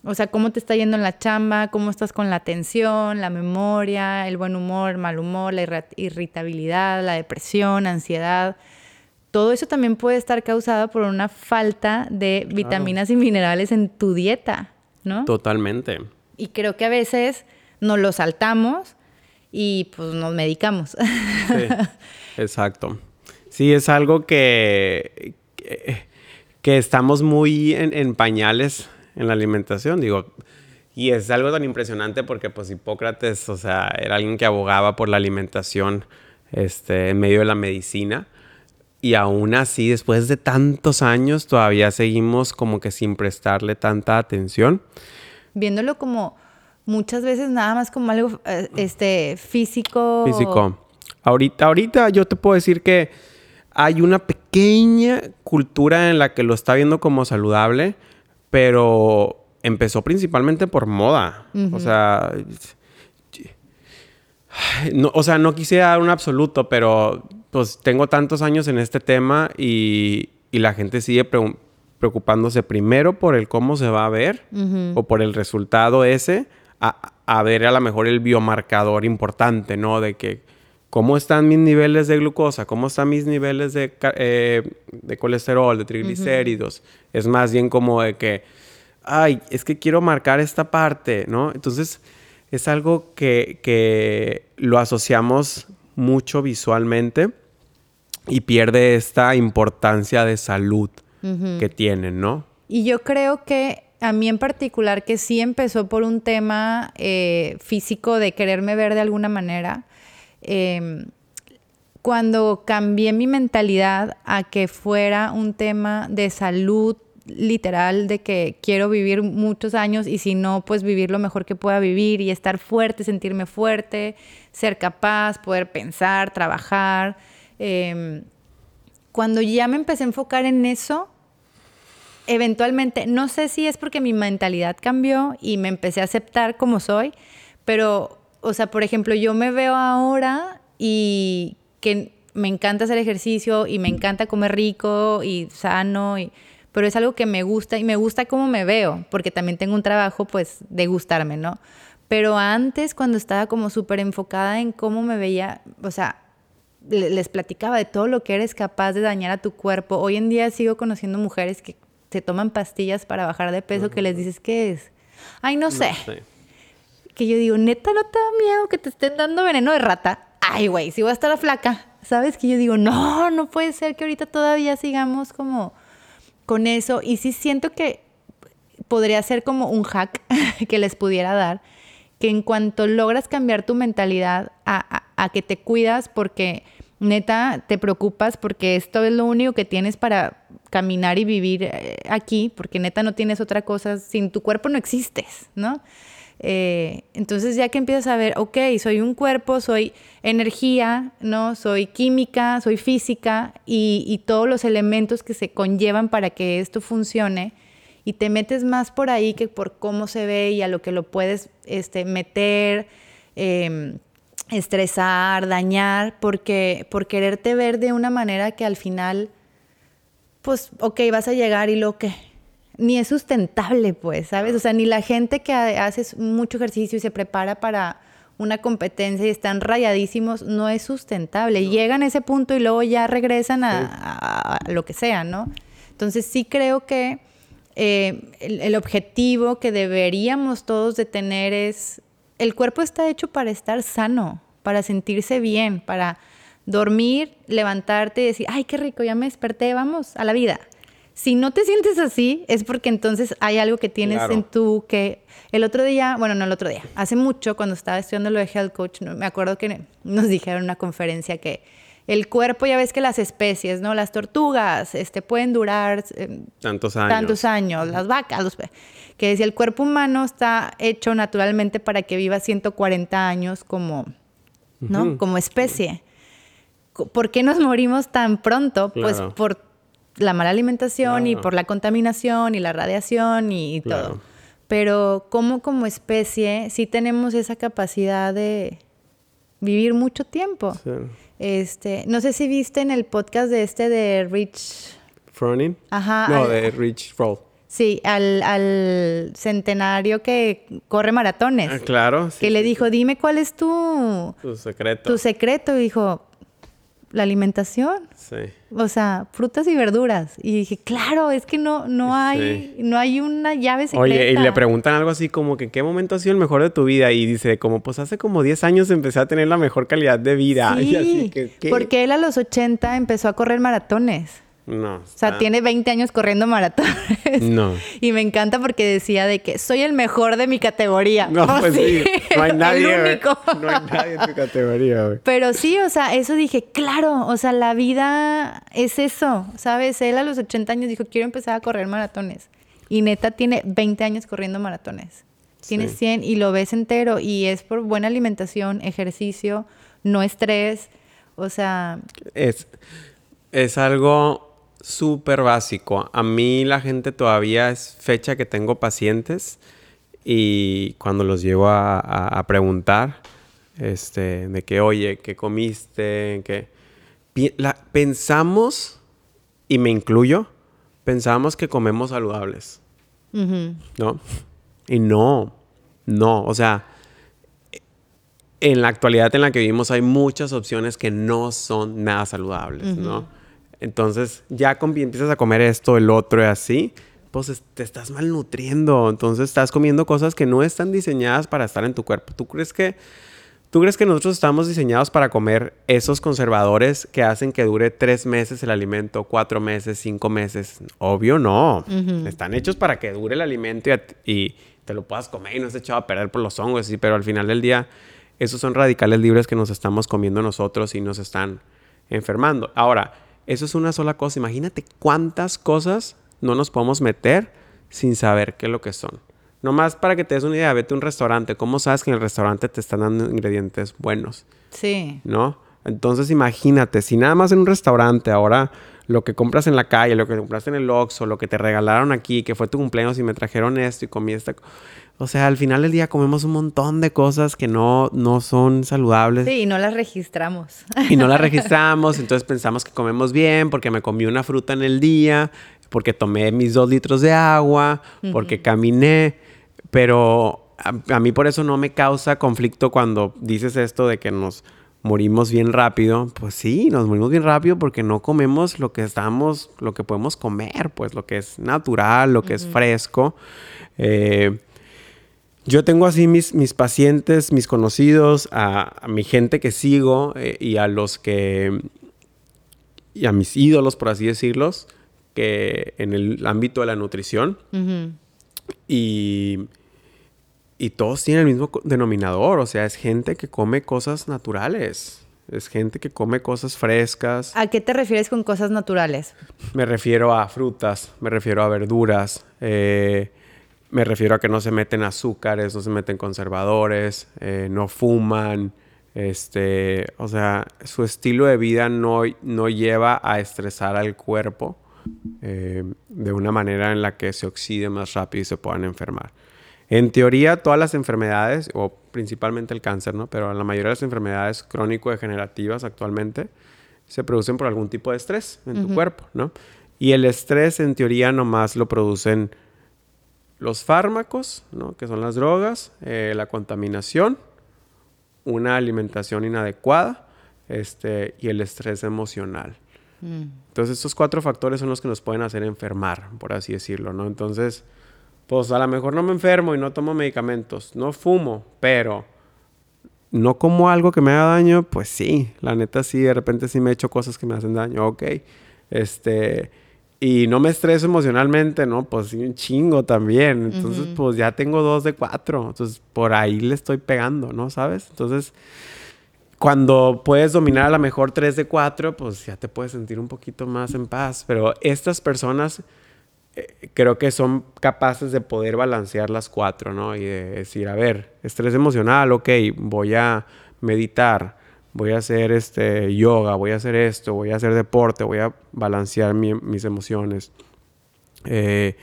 o sea, cómo te está yendo en la chamba, cómo estás con la atención, la memoria, el buen humor, el mal humor, la irritabilidad, la depresión, ansiedad. Todo eso también puede estar causado por una falta de vitaminas y minerales en tu dieta, ¿no? Totalmente. Y creo que a veces nos lo saltamos y pues nos medicamos. Sí, exacto. Sí, es algo que, que, estamos muy en, en pañales en la alimentación, digo, y es algo tan impresionante porque pues Hipócrates, o sea, era alguien que abogaba por la alimentación este, en medio de la medicina. Y aún así, después de tantos años, todavía seguimos como que sin prestarle tanta atención. Viéndolo como muchas veces nada más como algo eh, este, físico. Físico. Ahorita, ahorita yo te puedo decir que hay una pequeña cultura en la que lo está viendo como saludable, pero empezó principalmente por moda. O sea, no, o sea, no quise dar un absoluto, pero pues tengo tantos años en este tema y, la gente sigue preocupándose primero por el cómo se va a ver o por el resultado ese, a, ver a lo mejor el biomarcador importante, ¿no? De que cómo están mis niveles de glucosa, cómo están mis niveles de, eh, de colesterol, de triglicéridos. Es más bien como de que, ay, es que quiero marcar esta parte, ¿no? Entonces, es algo que, que lo asociamos mucho visualmente y pierde esta importancia de salud que tienen, ¿no? Y yo creo que a mí en particular, que sí empezó por un tema eh, físico de quererme ver de alguna manera, Em, cuando cambié mi mentalidad a que fuera un tema de salud literal de que quiero vivir muchos años y si no, pues vivir lo mejor que pueda vivir y estar fuerte, sentirme fuerte, ser capaz, poder pensar, trabajar. Em, cuando ya me empecé a enfocar en eso, eventualmente, no sé si es porque mi mentalidad cambió y me empecé a aceptar como soy, pero, o sea, por ejemplo, yo me veo ahora y que me encanta hacer ejercicio y me encanta comer rico y sano, y, pero es algo que me gusta y me gusta cómo me veo, porque también tengo un trabajo pues de gustarme, ¿no? Pero antes, cuando estaba como súper enfocada en cómo me veía, o sea, les platicaba de todo lo que eres capaz de dañar a tu cuerpo. Hoy en día sigo conociendo mujeres que se toman pastillas para bajar de peso que les dices, ¿qué es? Ay, no sé. Que yo digo, neta, ¿no te da miedo que te estén dando veneno de rata? Ay, güey, si voy a estar flaca. ¿Sabes? Que yo digo, no, no puede ser que ahorita todavía sigamos como con eso. Y sí siento que podría ser como un hack que les pudiera dar, que en cuanto logras cambiar tu mentalidad a, a que te cuidas porque neta te preocupas porque esto es lo único que tienes para caminar y vivir eh, aquí, porque neta no tienes otra cosa, sin tu cuerpo no existes, ¿no? Eh, entonces ya que empiezas a ver, ok, soy un cuerpo, soy energía, ¿no? Soy química, soy física y, todos los elementos que se conllevan para que esto funcione y te metes más por ahí que por cómo se ve y a lo que lo puedes este, meter, eh, estresar, dañar, porque por quererte ver de una manera que al final, pues, ok, vas a llegar y lo que ni es sustentable, pues, ¿sabes? O sea, ni la gente que hace mucho ejercicio y se prepara para una competencia y están rayadísimos, no es sustentable. Llegan a ese punto y luego ya regresan a, lo que sea, ¿no? Entonces sí creo que eh, el, objetivo que deberíamos todos de tener es, el cuerpo está hecho para estar sano, para sentirse bien, para dormir, levantarte y decir, ay, qué rico, ya me desperté, vamos a la vida. Si no te sientes así, es porque entonces hay algo que tienes en tú que el otro día, bueno, no el otro día, hace mucho cuando estaba estudiando lo de Health Coach, me acuerdo que nos dijeron en una conferencia que el cuerpo, ya ves que las especies, ¿no? Las tortugas, este, pueden durar eh, tantos años. Tantos años, las vacas, los, que decía, el cuerpo humano está hecho naturalmente para que viva 140 años como, ¿no? Como especie. ¿Por qué nos morimos tan pronto? Pues por la mala alimentación y por la contaminación y la radiación y, todo. Pero como como especie sí tenemos esa capacidad de vivir mucho tiempo. Este, no sé si viste en el podcast de este de Rich Froning. Ajá. No, de Rich Froll. Sí, al, al, centenario que corre maratones. Ah, claro. que le dijo, dime cuál es tu... Tu secreto. Tu secreto. Y dijo, la alimentación. Sí. O sea, frutas y verduras. Y dije, claro, es que no, no hay, no hay una llave secreta. Oye, y le preguntan algo así como que qué momento ha sido el mejor de tu vida. Y dice, como pues hace como 10 años empecé a tener la mejor calidad de vida. Sí, así porque él a los 80 empezó a correr maratones. No. O sea, tiene 20 años corriendo maratones. No. Y me encanta porque decía de que soy el mejor de mi categoría. No, oh, pues sí. No hay nadie. el único. No hay nadie en tu categoría, güey. Pero sí, o sea, eso dije, claro, o sea, la vida es eso, ¿sabes? Él a los 80 años dijo, quiero empezar a correr maratones. Y neta tiene 20 años corriendo maratones. Tiene 100 y lo ves entero. Y es por buena alimentación, ejercicio, no estrés. O sea... Es, es algo súper básico. A mí la gente todavía es fecha que tengo pacientes y cuando los llevo a, preguntar, este, de que, oye, ¿qué comiste? ¿Qué? pensamos, y me incluyo, pensamos que comemos saludables. ¿No? Y no, no, o sea, en la actualidad en la que vivimos hay muchas opciones que no son nada saludables, ¿no? Entonces, ya empiezas a comer esto, el otro y así, pues te estás malnutriendo. Entonces, estás comiendo cosas que no están diseñadas para estar en tu cuerpo. ¿Tú crees que, tú crees que nosotros estamos diseñados para comer esos conservadores que hacen que dure tres meses el alimento, cuatro meses, cinco meses? Obvio no. Están hechos para que dure el alimento y, te lo puedas comer y no esté echado a perder por los hongos, sí, pero al final del día, esos son radicales libres que nos estamos comiendo nosotros y nos están enfermando. Ahora, eso es una sola cosa. Imagínate cuántas cosas no nos podemos meter sin saber qué es lo que son. Nomás para que te des una idea, vete a un restaurante. ¿Cómo sabes que en el restaurante te están dando ingredientes buenos? Sí. ¿No? Entonces imagínate, si nada más en un restaurante ahora lo que compras en la calle, lo que compraste en el Oxxo, lo que te regalaron aquí, que fue tu cumpleaños y me trajeron esto y comí esta... O sea, al final del día comemos un montón de cosas que no, no son saludables. Sí, y no las registramos. Y no las registramos, entonces pensamos que comemos bien porque me comí una fruta en el día, porque tomé mis dos litros de agua, porque caminé, pero a, a mí por eso no me causa conflicto cuando dices esto de que nos morimos bien rápido, pues sí, nos morimos bien rápido porque no comemos lo que estamos, lo que podemos comer, pues lo que es natural, lo que es fresco. Eh, yo tengo así mis, mis pacientes, mis conocidos, a, mi gente que sigo eh, y a los que, y a mis ídolos, por así decirlos, que en el ámbito de la nutrición. Y y todos tienen el mismo denominador, o sea, es gente que come cosas naturales. Es gente que come cosas frescas. ¿A qué te refieres con cosas naturales? Me refiero a frutas, me refiero a verduras, eh, me refiero a que no se meten azúcares, no se meten conservadores, eh, no fuman, este, o sea, su estilo de vida no, no lleva a estresar al cuerpo eh, de una manera en la que se oxide más rápido y se puedan enfermar. En teoría, todas las enfermedades, o principalmente el cáncer, ¿no? Pero la mayoría de las enfermedades crónico-degenerativas actualmente se producen por algún tipo de estrés en tu cuerpo, ¿no? Y el estrés, en teoría, nomás lo producen los fármacos, ¿no? Que son las drogas, eh, la contaminación, una alimentación inadecuada, este, y el estrés emocional. Mm. Entonces, estos cuatro factores son los que nos pueden hacer enfermar, por así decirlo, ¿no? Entonces, pues a lo mejor no me enfermo y no tomo medicamentos, no fumo, pero no como algo que me haga daño, pues sí, la neta sí, de repente sí me he hecho cosas que me hacen daño, ok. Este, y no me estreso emocionalmente, ¿no? Pues sí, un chingo también. Entonces, pues ya tengo dos de cuatro. Entonces, por ahí le estoy pegando, ¿no? ¿Sabes? Entonces, cuando puedes dominar a lo mejor tres de cuatro, pues ya te puedes sentir un poquito más en paz. Pero estas personas eh, creo que son capaces de poder balancear las cuatro, ¿no? Y de decir, a ver, estrés emocional, ok, voy a meditar, voy a hacer este yoga, voy a hacer esto, voy a hacer deporte, voy a balancear mis emociones. Eh,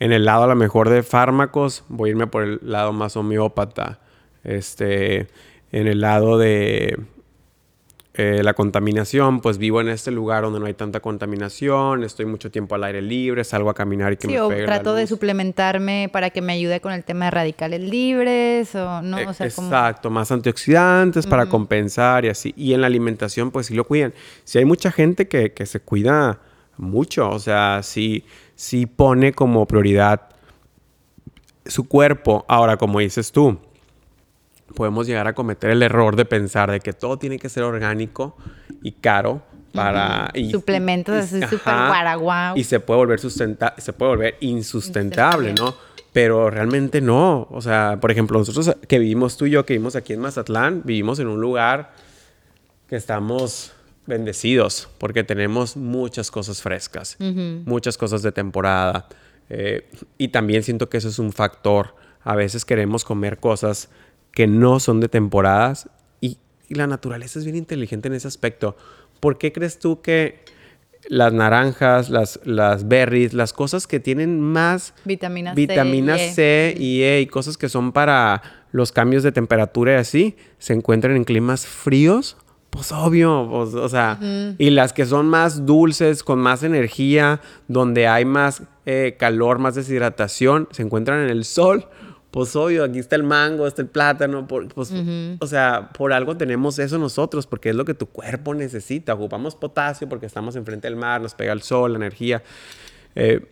en el lado a lo mejor de fármacos, voy a irme por el lado más homeópata. Este, en el lado de eh, la contaminación, pues vivo en este lugar donde no hay tanta contaminación, estoy mucho tiempo al aire libre, salgo a caminar y que sí, me o trato de suplementarme para que me ayude con el tema de radicales libres o no, o sea, Exacto, más antioxidantes para compensar y así. Y en la alimentación, pues sí lo cuidan. Si hay mucha gente que, que se cuida mucho, o sea, sí, sí pone como prioridad su cuerpo. Ahora, como dices tú, podemos llegar a cometer el error de pensar de que todo tiene que ser orgánico y caro para... Suplementos así súper guaraguau. Y se puede volver sustenta se puede volver insustentable, ¿no? Pero realmente no. O sea, por ejemplo, nosotros que vivimos tú y yo, que vivimos aquí en Mazatlán, vivimos en un lugar que estamos bendecidos porque tenemos muchas cosas frescas, muchas cosas de temporada. Eh, y también siento que eso es un factor. A veces queremos comer cosas que no son de temporadas y, la naturaleza es bien inteligente en ese aspecto. ¿Por qué crees tú que las naranjas, las, las berries, las cosas que tienen más vitamina, vitamina C, y e y cosas que son para los cambios de temperatura y así, se encuentran en climas fríos? Pues obvio, pues, o sea, y las que son más dulces, con más energía, donde hay más eh, calor, más deshidratación, se encuentran en el sol pues obvio, aquí está el mango, está el plátano, pues, o sea, por algo tenemos eso nosotros, porque es lo que tu cuerpo necesita. Ocupamos potasio porque estamos enfrente del mar, nos pega el sol, la energía. Eh,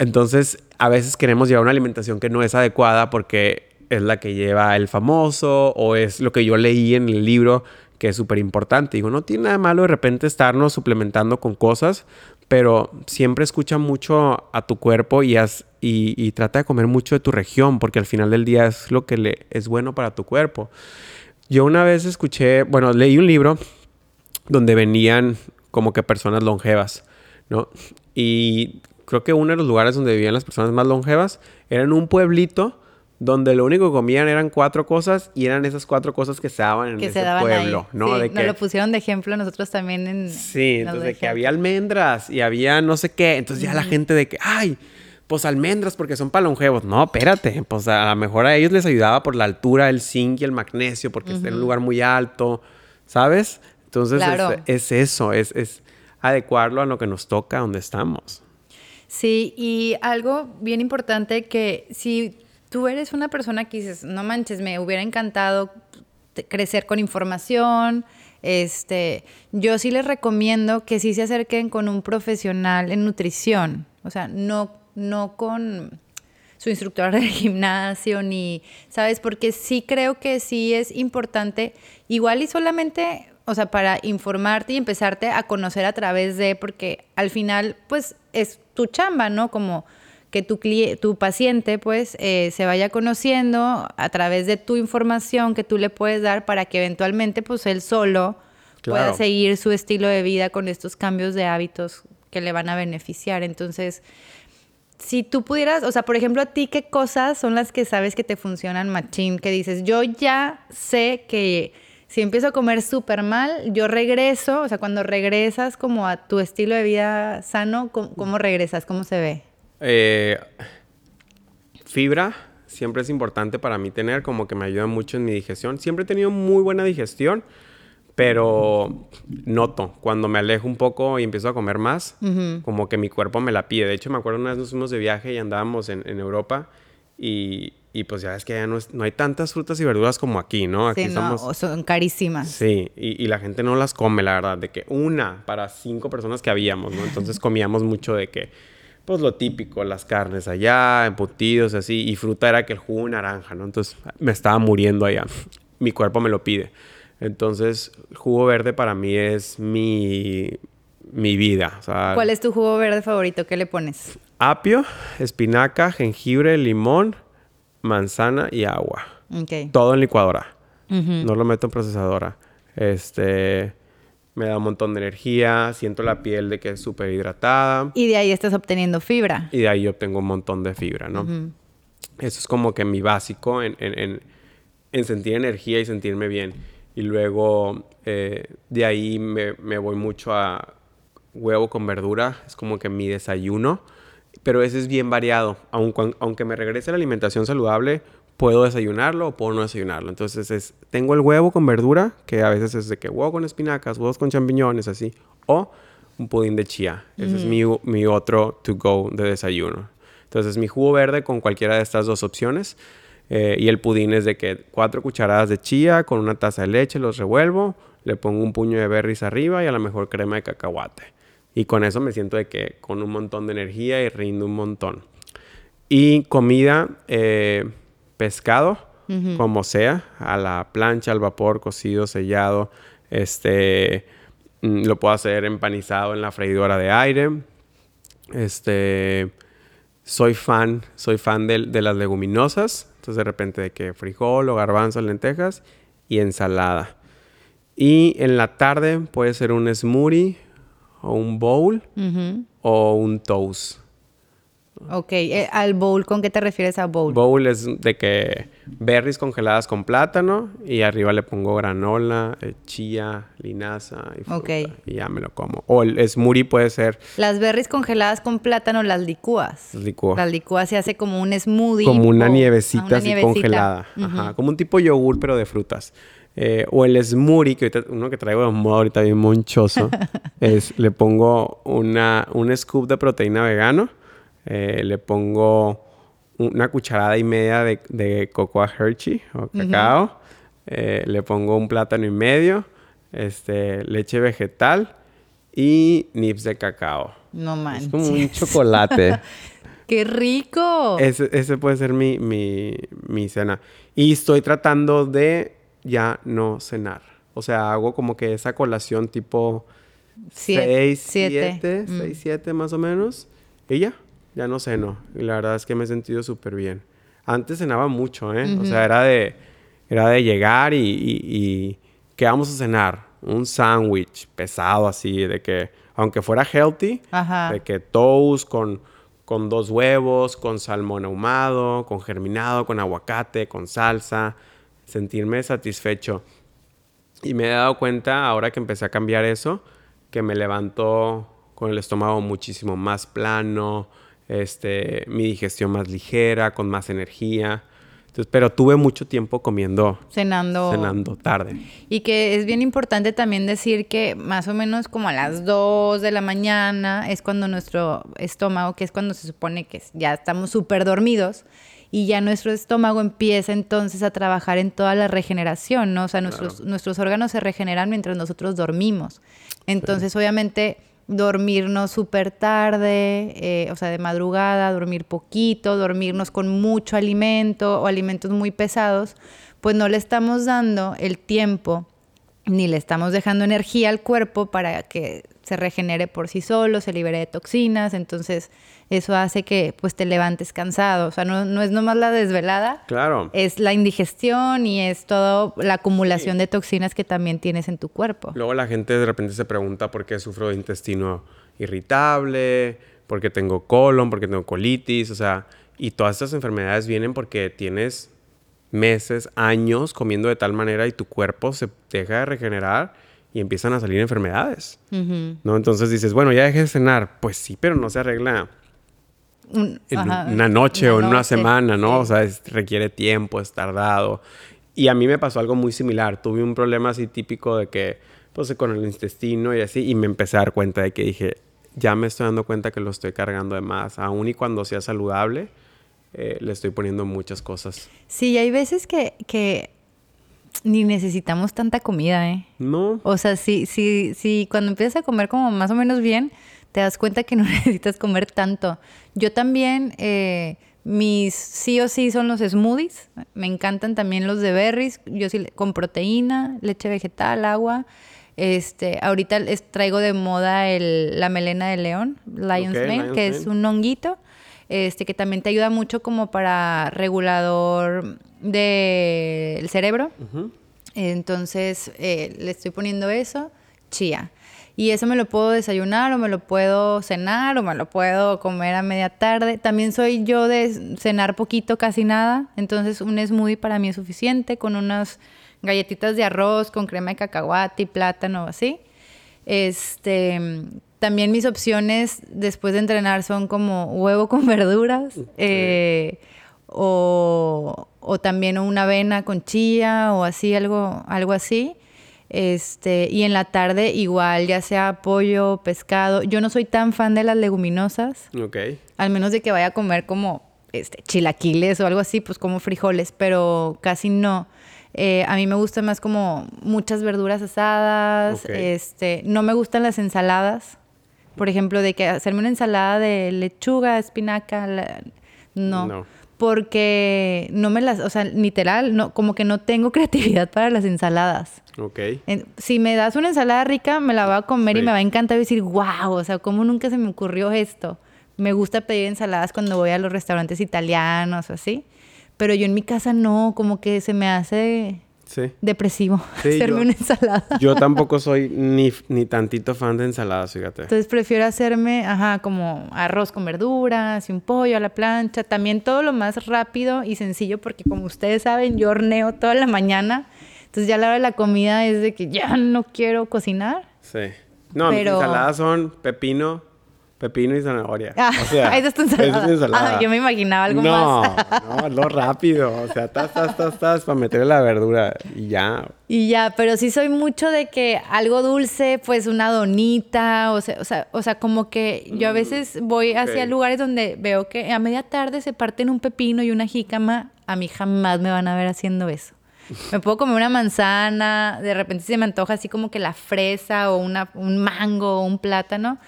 entonces, a veces queremos llevar una alimentación que no es adecuada porque es la que lleva el famoso o es lo que yo leí en el libro que es súper importante. Digo, no tiene nada malo de repente estarnos suplementando con cosas, pero siempre escucha mucho a tu cuerpo y, y, trata de comer mucho de tu región, porque al final del día es lo que le, es bueno para tu cuerpo. Yo una vez escuché, bueno, leí un libro donde venían como que personas longevas, ¿no? Y creo que uno de los lugares donde vivían las personas más longevas era en un pueblito donde lo único que comían eran cuatro cosas y eran esas cuatro cosas que se daban en ese pueblo, ¿no? Sí, nos lo pusieron de ejemplo nosotros también en... Sí, entonces de que había almendras y había no sé qué, entonces ya la gente de que, ay, pues almendras porque son para longevos. No, espérate, pues a lo mejor a ellos les ayudaba por la altura, el zinc y el magnesio, porque está en un lugar muy alto, ¿sabes? Entonces es, eso, es, es adecuarlo a lo que nos toca, donde estamos. Sí, y algo bien importante que si tú eres una persona que dices, no manches, me hubiera encantado crecer con información, este, yo sí les recomiendo que sí se acerquen con un profesional en nutrición, o sea, no, no con su instructor de gimnasio ni, ¿sabes? Porque sí creo que sí es importante, igual y solamente, o sea, para informarte y empezarte a conocer a través de, porque al final, pues es tu chamba, ¿no? Como que tu, tu paciente pues eh, se vaya conociendo a través de tu información que tú le puedes dar para que eventualmente pues él solo pueda seguir su estilo de vida con estos cambios de hábitos que le van a beneficiar. Entonces, si tú pudieras, o sea, por ejemplo, a ti, ¿qué cosas son las que sabes que te funcionan machín? Que dices, yo ya sé que si empiezo a comer súper mal, yo regreso, o sea, cuando regresas como a tu estilo de vida sano, cómo regresas? ¿Cómo se ve? Eh, fibra siempre es importante para mí tener, como que me ayuda mucho en mi digestión. Siempre he tenido muy buena digestión, pero noto cuando me alejo un poco y empiezo a comer más, como que mi cuerpo me la pide. De hecho, me acuerdo una vez nos fuimos de viaje y andábamos en, Europa y, pues ya ves que ya no, hay tantas frutas y verduras como aquí, ¿no? Aquí sí, no, son carísimas. Sí, y, y, la gente no las come, la verdad, de que una para cinco personas que habíamos, ¿no? Entonces comíamos mucho de que pues lo típico, las carnes allá, embutidos así, y fruta era que el jugo naranja, ¿no? Entonces me estaba muriendo allá, mi cuerpo me lo pide. Entonces, el jugo verde para mí es mi, mi vida. ¿Cuál es tu jugo verde favorito? ¿Qué le pones? Apio, espinaca, jengibre, limón, manzana y agua. Todo en licuadora. No lo meto en procesadora. Este me da un montón de energía, siento la piel de que es súper hidratada. Y de ahí estás obteniendo fibra. Y de ahí obtengo un montón de fibra, ¿no? Eso es como que mi básico en, en, en, sentir energía y sentirme bien. Y luego eh, de ahí me, me, voy mucho a huevo con verdura, es como que mi desayuno. Pero ese es bien variado. Aunque, aunque me regrese la alimentación saludable, puedo desayunarlo o puedo no desayunarlo. Entonces es, tengo el huevo con verdura, que a veces es de que huevo con espinacas, huevos con champiñones, así, o un pudín de chía. Ese es mi, mi, otro to go de desayuno. Entonces mi jugo verde con cualquiera de estas dos opciones. Eh, y el pudín es de que cuatro cucharadas de chía con una taza de leche, los revuelvo, le pongo un puño de berries arriba y a lo mejor crema de cacahuate. Y con eso me siento de que con un montón de energía y rindo un montón. Y comida, eh, pescado, como sea, a la plancha, al vapor, cocido, sellado. Este, mm, lo puedo hacer empanizado en la freidora de aire. Este, soy fan, soy fan de, de las leguminosas. Entonces de repente de que frijol o garbanzos, lentejas y ensalada. Y en la tarde puede ser un smoothie o un bowl o un toast. Ok, eh, al bowl, ¿con qué te refieres a bowl? Bowl es de que berries congeladas con plátano y arriba le pongo granola, eh, chía, linaza y fruta. Y ya me lo como. O el smoothie puede ser... Las berries congeladas con plátano las licúas. Las licúas. Las licúas se hace como un smoothie. Como una nievecita así congelada. Ajá, como un tipo yogur pero de frutas. Eh, o el smoothie, que ahorita, uno que traigo de moda ahorita bien monchoso, es le pongo una, un scoop de proteína vegano eh, le pongo una cucharada y media de, de cocoa Hershey o cacao. Eh, le pongo un plátano y medio, este, leche vegetal y nips de cacao. No manches. Es como un chocolate. ¡Qué rico! Ese, puede ser mi, mi, cena. Y estoy tratando de ya no cenar. O sea, hago como que esa colación tipo 6, 7, 6, 7 más o menos. Y ya, ya no ceno. Y la verdad es que me he sentido súper bien. Antes cenaba mucho, ¿eh? O sea, era de, era de llegar y, y, ¿qué vamos a cenar? Un sándwich pesado así, de que, aunque fuera healthy, de que toast con, con dos huevos, con salmón ahumado, con germinado, con aguacate, con salsa, sentirme satisfecho. Y me he dado cuenta, ahora que empecé a cambiar eso, que me levantó con el estómago muchísimo más plano, este, mi digestión más ligera, con más energía. Entonces, pero tuve mucho tiempo comiendo. Cenando. Cenando tarde. Y que es bien importante también decir que más o menos como a las 2 de la mañana es cuando nuestro estómago, que es cuando se supone que ya estamos súper dormidos, y ya nuestro estómago empieza entonces a trabajar en toda la regeneración, ¿no? O sea, nuestros, nuestros órganos se regeneran mientras nosotros dormimos. Entonces, obviamente dormirnos súper tarde, eh, o sea, de madrugada, dormir poquito, dormirnos con mucho alimento o alimentos muy pesados, pues no le estamos dando el tiempo ni le estamos dejando energía al cuerpo para que se regenere por sí solo, se libere de toxinas, entonces eso hace que pues te levantes cansado, o sea, no, no es nomás la desvelada, claro. es la indigestión y es toda la acumulación de toxinas que también tienes en tu cuerpo. Luego la gente de repente se pregunta por qué sufro de intestino irritable, por qué tengo colon, por qué tengo colitis, o sea, y todas estas enfermedades vienen porque tienes meses, años comiendo de tal manera y tu cuerpo se deja de regenerar y empiezan a salir enfermedades. ¿No? Entonces dices, bueno, ya dejé de cenar. Pues sí, pero no se arregla en una noche o en una semana, ¿no? O sea, requiere tiempo, es tardado. Y a mí me pasó algo muy similar. Tuve un problema así típico de que, pues, con el intestino y así, y me empecé a dar cuenta de que dije, ya me estoy dando cuenta que lo estoy cargando de más, aún y cuando sea saludable. Eh, le estoy poniendo muchas cosas. Sí, hay veces que, que ni necesitamos tanta comida, ¿eh? No. O sea, sí, sí, sí, cuando empiezas a comer como más o menos bien, te das cuenta que no necesitas comer tanto. Yo también, eh, mis sí o sí son los smoothies. Me encantan también los de berries. Yo sí, con proteína, leche vegetal, agua. Este, ahorita les traigo de moda el, la melena de león, Lion's Mane, que es un honguito, este, que también te ayuda mucho como para regulador del cerebro. Entonces, eh, le estoy poniendo eso, chía. Y eso me lo puedo desayunar o me lo puedo cenar o me lo puedo comer a media tarde. También soy yo de cenar poquito, casi nada. Entonces un smoothie para mí es suficiente con unas galletitas de arroz con crema de cacahuate y plátano así. Este, también mis opciones después de entrenar son como huevo con verduras eh, o, o, también una avena con chía o así, algo, algo así. Este, y en la tarde igual, ya sea pollo, pescado. Yo no soy tan fan de las leguminosas. Ok. Al menos de que vaya a comer como este, chilaquiles o algo así, pues como frijoles, pero casi no. Eh, a mí me gusta más como muchas verduras asadas. Este, no me gustan las ensaladas. Por ejemplo, de que hacerme una ensalada de lechuga, espinaca, no. no porque no me las, o sea, literal, no, como que no tengo creatividad para las ensaladas. Ok. si me das una ensalada rica, me la voy a comer y me va a encantar decir, wow, o sea, ¿cómo nunca se me ocurrió esto? Me gusta pedir ensaladas cuando voy a los restaurantes italianos o así, pero yo en mi casa no, como que se me hace depresivo hacerme una ensalada. Yo tampoco soy ni, ni tantito fan de ensaladas, fíjate. Entonces prefiero hacerme, ajá, como arroz con verduras y un pollo a la plancha. También todo lo más rápido y sencillo porque como ustedes saben, yo horneo toda la mañana. Entonces ya la hora de la comida es de que ya no quiero cocinar. Sí. No, mis ensaladas son pepino, pepino y zanahoria. Ah, o sea, esa es tu ensalada. Ah, yo me imaginaba algo más. No, no, lo rápido. O sea, tas, tas, tas, tas, para meterle la verdura y ya. Y ya, pero sí soy mucho de que algo dulce, pues una donita, o sea, o sea, o sea como que yo a mm, veces voy hacia lugares donde veo que a media tarde se parten un pepino y una jícama. A mí jamás me van a ver haciendo eso. Me puedo comer una manzana, de repente se me antoja así como que la fresa o una, un mango o un plátano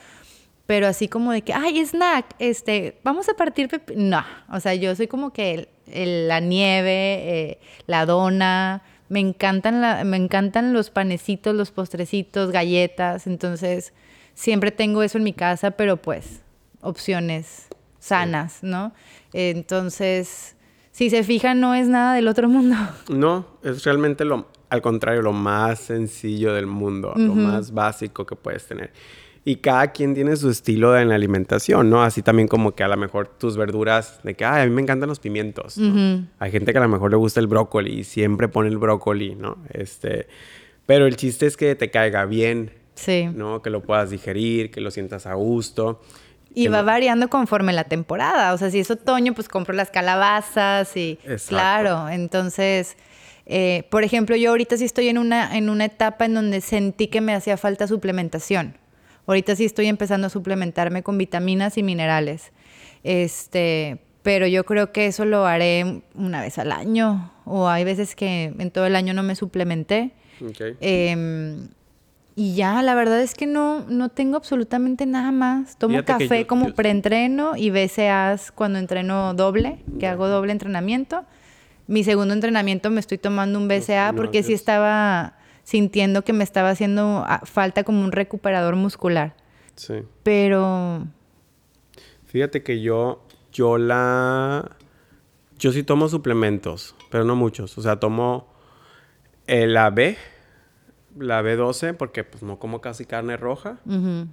pero así como de que, ay, snack, este, vamos a partir, no, o sea, yo soy como que la nieve, eh, la dona, me encantan, la, me encantan los panecitos, los postrecitos, galletas, entonces siempre tengo eso en mi casa, pero pues opciones sanas, ¿no? Entonces, si se fijan, no es nada del otro mundo. No, es realmente lo, al contrario, lo más sencillo del mundo, lo más básico que puedes tener. Y cada quien tiene su estilo en la alimentación, ¿no? Así también como que a lo mejor tus verduras, de que, ay, a mí me encantan los pimientos, ¿no? Hay gente que a lo mejor le gusta el brócoli y siempre pone el brócoli, ¿no? Este, pero el chiste es que te caiga bien, Sí. ¿no? Que lo puedas digerir, que lo sientas a gusto. Y va no- variando conforme la temporada. O sea, si es otoño, pues compro las calabazas y... Exacto. Claro, entonces... eh, por ejemplo, yo ahorita sí estoy en una, en una etapa en donde sentí que me hacía falta suplementación. Ahorita sí estoy empezando a suplementarme con vitaminas y minerales. Este, pero yo creo que eso lo haré una vez al año. O hay veces que en todo el año no me suplementé. Ok. Em, y ya, la verdad es que no, no tengo absolutamente nada más. Tomo Fíjate café yo- como yo- preentreno y BCAAs cuando entreno doble, que hago doble entrenamiento. Mi segundo entrenamiento me estoy tomando un BCA no, porque sí Dios. estaba sintiendo que me estaba haciendo ah, falta como un recuperador muscular. Sí. Pero Fíjate que yo, yo la... Yo sí tomo suplementos, pero no muchos. O sea, tomo eh, la B, la B12, porque pues no como casi carne roja.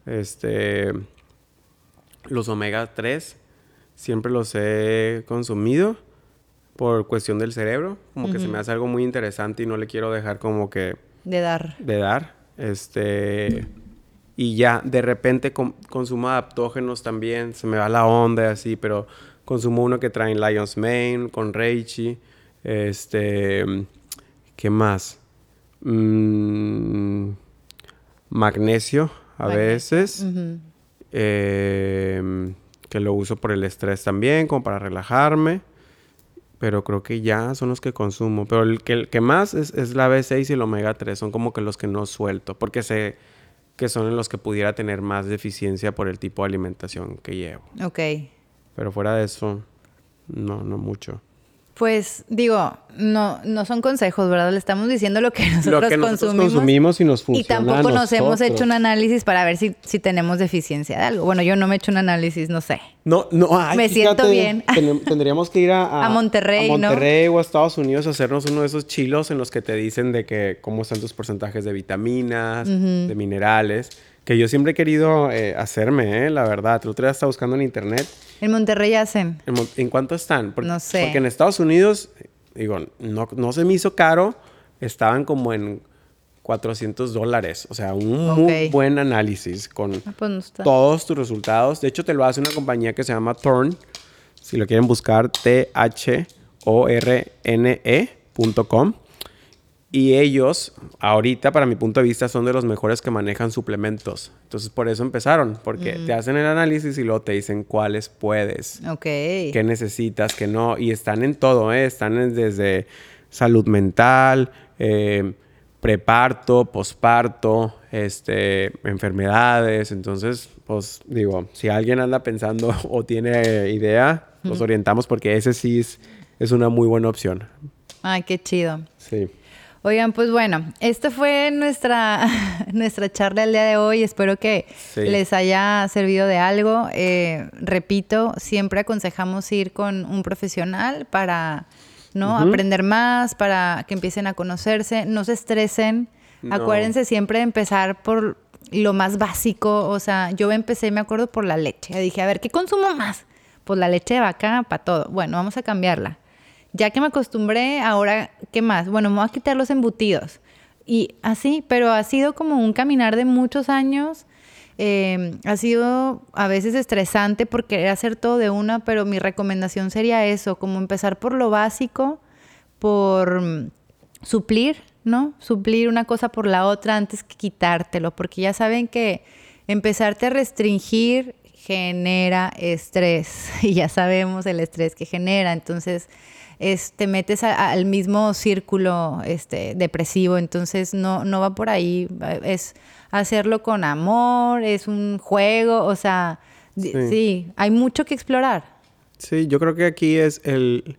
Este... Los omega 3, siempre los he consumido por cuestión del cerebro. Como que se me hace algo muy interesante y no le quiero dejar como que de dar. de dar. Este. Y ya, de repente com- consumo adaptógenos también. Se me va la onda y así, pero consumo uno que trae Lion's Mane con Reichi. Este. ¿Qué más? Mm, magnesio a veces. Eh, que lo uso por el estrés también, como para relajarme. Pero creo que ya son los que consumo. Pero el que, el que más es, es la B6 y el omega 3. Son como que los que no suelto. Porque sé que son en los que pudiera tener más deficiencia por el tipo de alimentación que llevo. Ok. Pero fuera de eso, no, no mucho. Pues digo, no, no son consejos, ¿verdad? Le estamos diciendo lo que nosotros, Lo que nosotros consumimos. consumimos y nos funciona Y tampoco a nos hemos hecho un análisis para ver si, si tenemos deficiencia de algo. Bueno, yo no me he hecho un análisis, no sé. No, no, ay, Me siento fíjate, bien. tenem- tendríamos que ir a, A Monterrey, a ¿no? Monterrey o a Estados Unidos a hacernos uno de esos chilos en los que te dicen de que cómo están tus porcentajes de vitaminas, de minerales. Que yo siempre he querido eh, hacerme, eh, la verdad. El otro día estaba buscando en internet. En Monterrey hacen. ¿En, Mon- en cuánto están? Por- No sé. Porque en Estados Unidos, digo, no, no se me hizo caro. Estaban como en 400 dólares. O sea, un muy buen análisis con Ah, pues no todos tus resultados. De hecho, te lo hace una compañía que se llama Thorn. Si lo quieren buscar, T-H-O-R-N-E.com. Y ellos, ahorita, para mi punto de vista, son de los mejores que manejan suplementos. Entonces, por eso empezaron. Porque te hacen el análisis y luego te dicen cuáles puedes Ok. qué necesitas, qué no. Y están en todo, ¿eh? Están en- desde salud mental, eh, preparto, posparto, este, enfermedades. Entonces, pues digo, si alguien anda pensando o tiene idea, los orientamos porque ese sí es, es una muy buena opción. Ay, qué chido. Sí. Oigan, pues bueno, esta fue nuestra, nuestra charla el día de hoy. Espero que Sí. les haya servido de algo. Eh, repito, siempre aconsejamos ir con un profesional para ¿no? aprender más, para que empiecen a conocerse. No se estresen. No. Acuérdense siempre de empezar por lo más básico. O sea, yo empecé, me acuerdo, por la leche. Dije, a ver, ¿qué consumo más? Pues la leche de vaca para todo. Bueno, vamos a cambiarla. Ya que me acostumbré, ahora, ¿qué más? Bueno, me voy a quitar los embutidos. Y así, pero ha sido como un caminar de muchos años. Eh, ha sido a veces estresante por querer hacer todo de una, pero mi recomendación sería eso, como empezar por lo básico, por mm, suplir, ¿no? Suplir una cosa por la otra antes que quitártelo, porque ya saben que empezarte a restringir genera estrés y ya sabemos el estrés que genera, entonces es, te metes a- al mismo círculo este, depresivo, entonces no, no va por ahí, es hacerlo con amor, es un juego, o sea, Sí. sí, hay mucho que explorar. Sí, yo creo que aquí es el,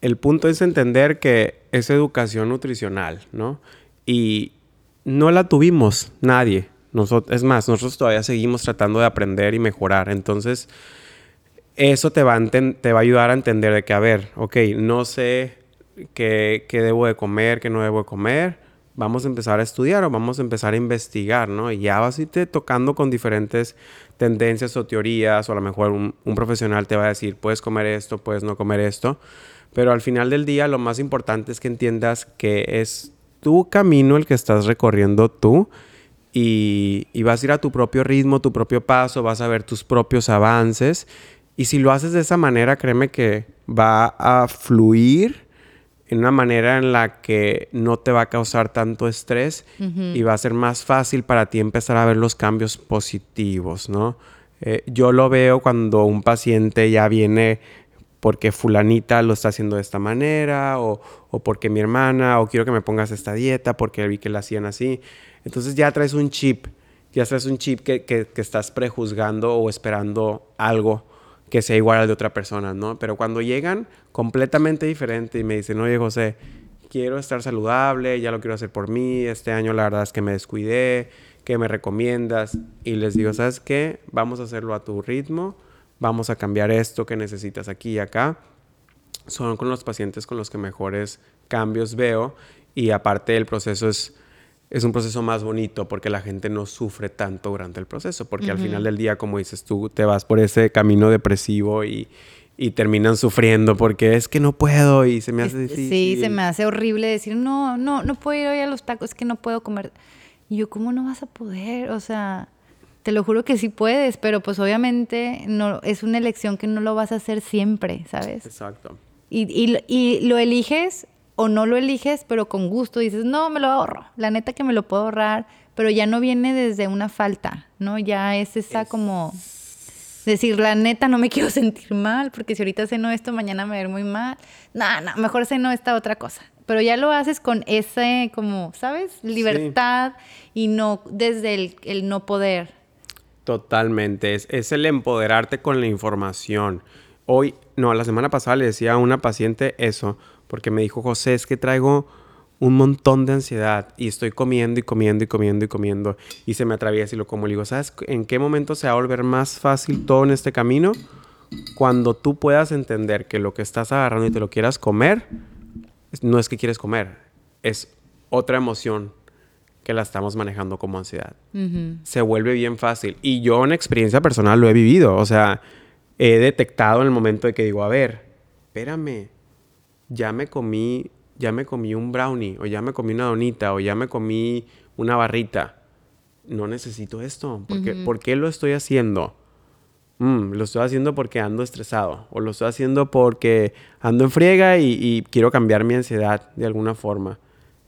el punto es entender que es educación nutricional, ¿no? Y no la tuvimos nadie. Nosotros, es más, nosotros todavía seguimos tratando de aprender y mejorar. Entonces, eso te va, a te va a ayudar a entender de que, a ver, ok, no sé qué, qué debo de comer, qué no debo de comer. vamos a empezar a estudiar o vamos a empezar a investigar, ¿no? Y ya vas a irte tocando con diferentes tendencias o teorías, o a lo mejor un, un, profesional te va a decir, puedes comer esto, puedes no comer esto, pero al final del día lo más importante es que entiendas que es tu camino el que estás recorriendo tú y, y vas a ir a tu propio ritmo, tu propio paso, vas a ver tus propios avances y si lo haces de esa manera, créeme que va a fluir en una manera en la que no te va a causar tanto estrés y va a ser más fácil para ti empezar a ver los cambios positivos, ¿no? Eh, yo lo veo cuando un paciente ya viene porque fulanita lo está haciendo de esta manera o, porque mi hermana o quiero que me pongas esta dieta porque vi que la hacían así. Entonces ya traes un chip, ya traes un chip que, que estás prejuzgando o esperando algo que sea igual al de otra persona, ¿no? Pero cuando llegan completamente diferente y me dicen, oye José, quiero estar saludable, ya lo quiero hacer por mí, este año la verdad es que me descuidé, ¿qué me recomiendas? Y les digo, ¿sabes qué? Vamos a hacerlo a tu ritmo, vamos a cambiar esto que necesitas aquí y acá. Son con los pacientes con los que mejores cambios veo y aparte el proceso es es un proceso más bonito porque la gente no sufre tanto durante el proceso, porque al final del día, como dices tú, te vas por ese camino depresivo y, y terminan sufriendo porque es que no puedo y se me hace difícil. Sí, se me hace horrible decir, no, no, no puedo ir hoy a los tacos, es que no puedo comer. Y yo, ¿cómo no vas a poder? O sea, te lo juro que sí puedes, pero pues obviamente no, es una elección que no lo vas a hacer siempre, ¿sabes? Exacto. Y, y, y lo eliges o no lo eliges, pero con gusto dices, no, me lo ahorro. La neta que me lo puedo ahorrar, pero ya no viene desde una falta, ¿no? Ya es esa como decir, la neta no me quiero sentir mal, porque si ahorita ceno esto, mañana me ver muy mal. No, no, mejor ceno esta otra cosa. Pero ya lo haces con ese, como, ¿sabes? Libertad y no desde el, el, no poder. Totalmente, es, es el empoderarte con la información. Hoy, no, la semana pasada le decía a una paciente eso porque me dijo José, es que traigo un montón de ansiedad y estoy comiendo y comiendo y comiendo y comiendo y se me atraviesa y lo como. Le digo, ¿sabes en qué momento se va a volver más fácil todo en este camino? Cuando tú puedas entender que lo que estás agarrando y te lo quieras comer, no es que quieres comer, es otra emoción que la estamos manejando como ansiedad. Se vuelve bien fácil. Y yo en experiencia personal lo he vivido. O sea, he detectado en el momento de que digo, a ver, espérame, ya me comí, ya me comí un brownie, o ya me comí una donita, o ya me comí una barrita. No necesito esto. Porque, ¿Por qué lo estoy haciendo? Mm, lo estoy haciendo porque ando estresado. O lo estoy haciendo porque ando en friega y, y, quiero cambiar mi ansiedad de alguna forma.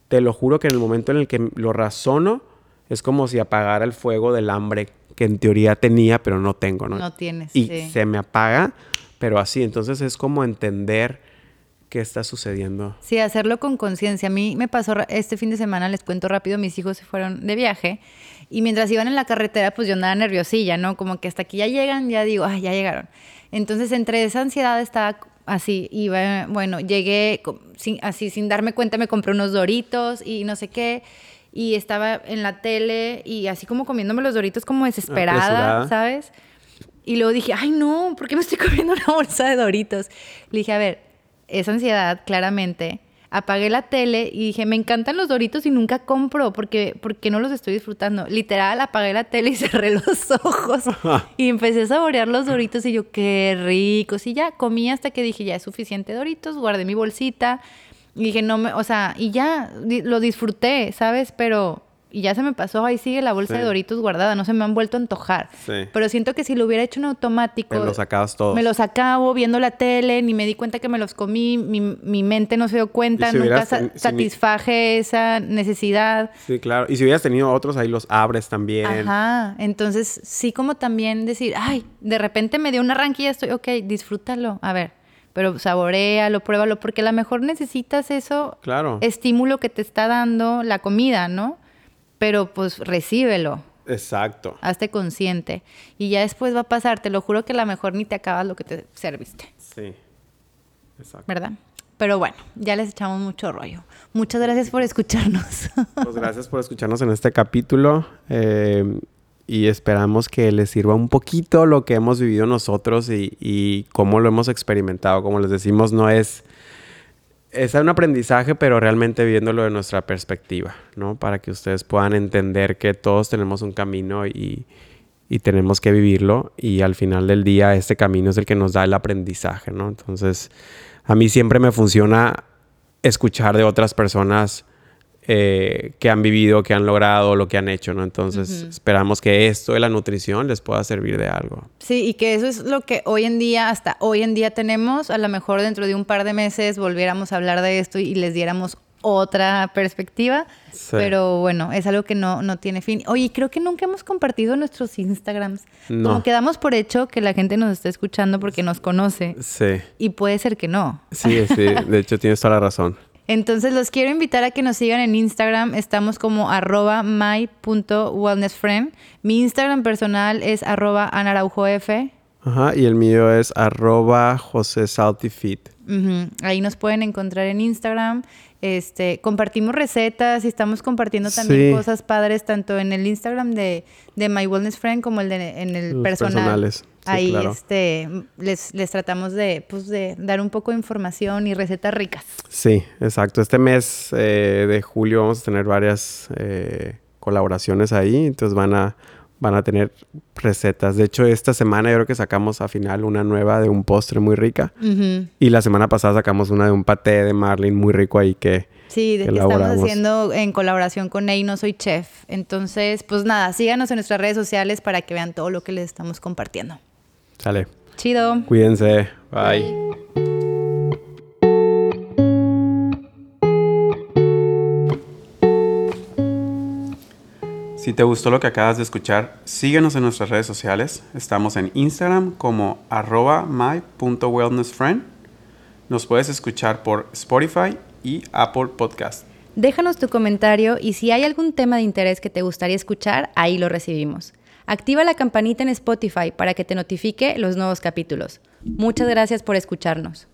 Te lo juro que en el momento en el que lo razono, es como si apagara el fuego del hambre que en teoría tenía, pero no tengo, ¿no? No tienes. Y se me apaga, pero así. Entonces es como entender qué está sucediendo. Sí, hacerlo con conciencia. A mí me pasó este fin de semana, les cuento rápido, mis hijos se fueron de viaje y mientras iban en la carretera, pues yo andaba nerviosilla, ¿no? Como que hasta aquí ya llegan, ya digo, ay, ya llegaron. Entonces, entre esa ansiedad estaba así, iba, bueno, llegué así sin darme cuenta, me compré unos doritos y no sé qué y estaba en la tele y así como comiéndome los doritos como desesperada, ¿sabes? Y luego dije, ay no, ¿por qué me estoy comiendo una bolsa de doritos? Le dije, a ver, esa ansiedad, claramente, apagué la tele y dije, me encantan los doritos y nunca compro porque, porque no los estoy disfrutando. Literal, apagué la tele y cerré los ojos y empecé a saborear los doritos y yo, qué ricos. Y ya comí hasta que dije, ya es suficiente doritos, guardé mi bolsita y dije, no me, o sea, y ya lo disfruté, ¿sabes? Pero y ya se me pasó, ahí sigue la bolsa de Doritos guardada, no se me han vuelto a antojar. Pero siento que si lo hubiera hecho en automático... Me los sacabas todos. Me los acabo viendo la tele, ni me di cuenta que me los comí, mi, mi mente no se dio cuenta, nunca satisfaje esa necesidad. Sí, claro. Y si hubieras tenido otros, ahí los abres también. Ajá. Entonces, sí como también decir, ay, de repente me dio una y estoy, ok, disfrútalo. A ver, pero saborealo, pruébalo, porque a lo mejor necesitas eso, claro. estímulo que te está dando la comida, ¿no? Pero pues recíbelo. Exacto. Hazte consciente. Y ya después va a pasar, te lo juro que a lo mejor ni te acabas lo que te serviste. Sí. Exacto. ¿Verdad? Pero bueno, ya les echamos mucho rollo. Muchas gracias por escucharnos. Pues gracias por escucharnos en este capítulo. Eh, y esperamos que les sirva un poquito lo que hemos vivido nosotros y, y cómo lo hemos experimentado. Como les decimos, no es es un aprendizaje, pero realmente viéndolo de nuestra perspectiva, ¿no? Para que ustedes puedan entender que todos tenemos un camino y, y tenemos que vivirlo y al final del día este camino es el que nos da el aprendizaje, ¿no? Entonces, a mí siempre me funciona escuchar de otras personas eh, que han vivido, que han logrado, lo que han hecho, ¿no? Entonces, esperamos que esto de la nutrición les pueda servir de algo. Sí, y que eso es lo que hoy en día, hasta hoy en día tenemos. A lo mejor dentro de un par de meses volviéramos a hablar de esto y les diéramos otra perspectiva. Pero bueno, es algo que no, no tiene fin. Oye, creo que nunca hemos compartido nuestros Instagrams. No. Como quedamos por hecho que la gente nos está escuchando porque nos conoce. Sí. Y puede ser que no. Sí, sí. De hecho, tienes toda la razón. Entonces los quiero invitar a que nos sigan en Instagram. Estamos como arroba my.wellnessfriend. Mi Instagram personal es arroba anaraujof. Ajá, y el mío es arroba Ahí nos pueden encontrar en Instagram. Este, compartimos recetas y estamos compartiendo también cosas padres tanto en el Instagram de, de My Wellness Friend como el de, en el personal. Personales. Ahí este, les, les tratamos de, pues, de dar un poco de información y recetas ricas. Sí, exacto. Este mes eh, de julio vamos a tener varias eh, colaboraciones ahí, entonces van a van a tener recetas. De hecho, esta semana yo creo que sacamos a final una nueva de un postre muy rica. Y la semana pasada sacamos una de un paté de marlin muy rico ahí que... Sí, que, estamos haciendo en colaboración con Ney, no soy chef. Entonces, pues nada, síganos en nuestras redes sociales para que vean todo lo que les estamos compartiendo. Sale. Chido. Cuídense. Bye. Si te gustó lo que acabas de escuchar, síguenos en nuestras redes sociales. Estamos en Instagram como arroba my.wellnessfriend. Nos puedes escuchar por Spotify y Apple Podcast. Déjanos tu comentario y si hay algún tema de interés que te gustaría escuchar, ahí lo recibimos. Activa la campanita en Spotify para que te notifique los nuevos capítulos. Muchas gracias por escucharnos.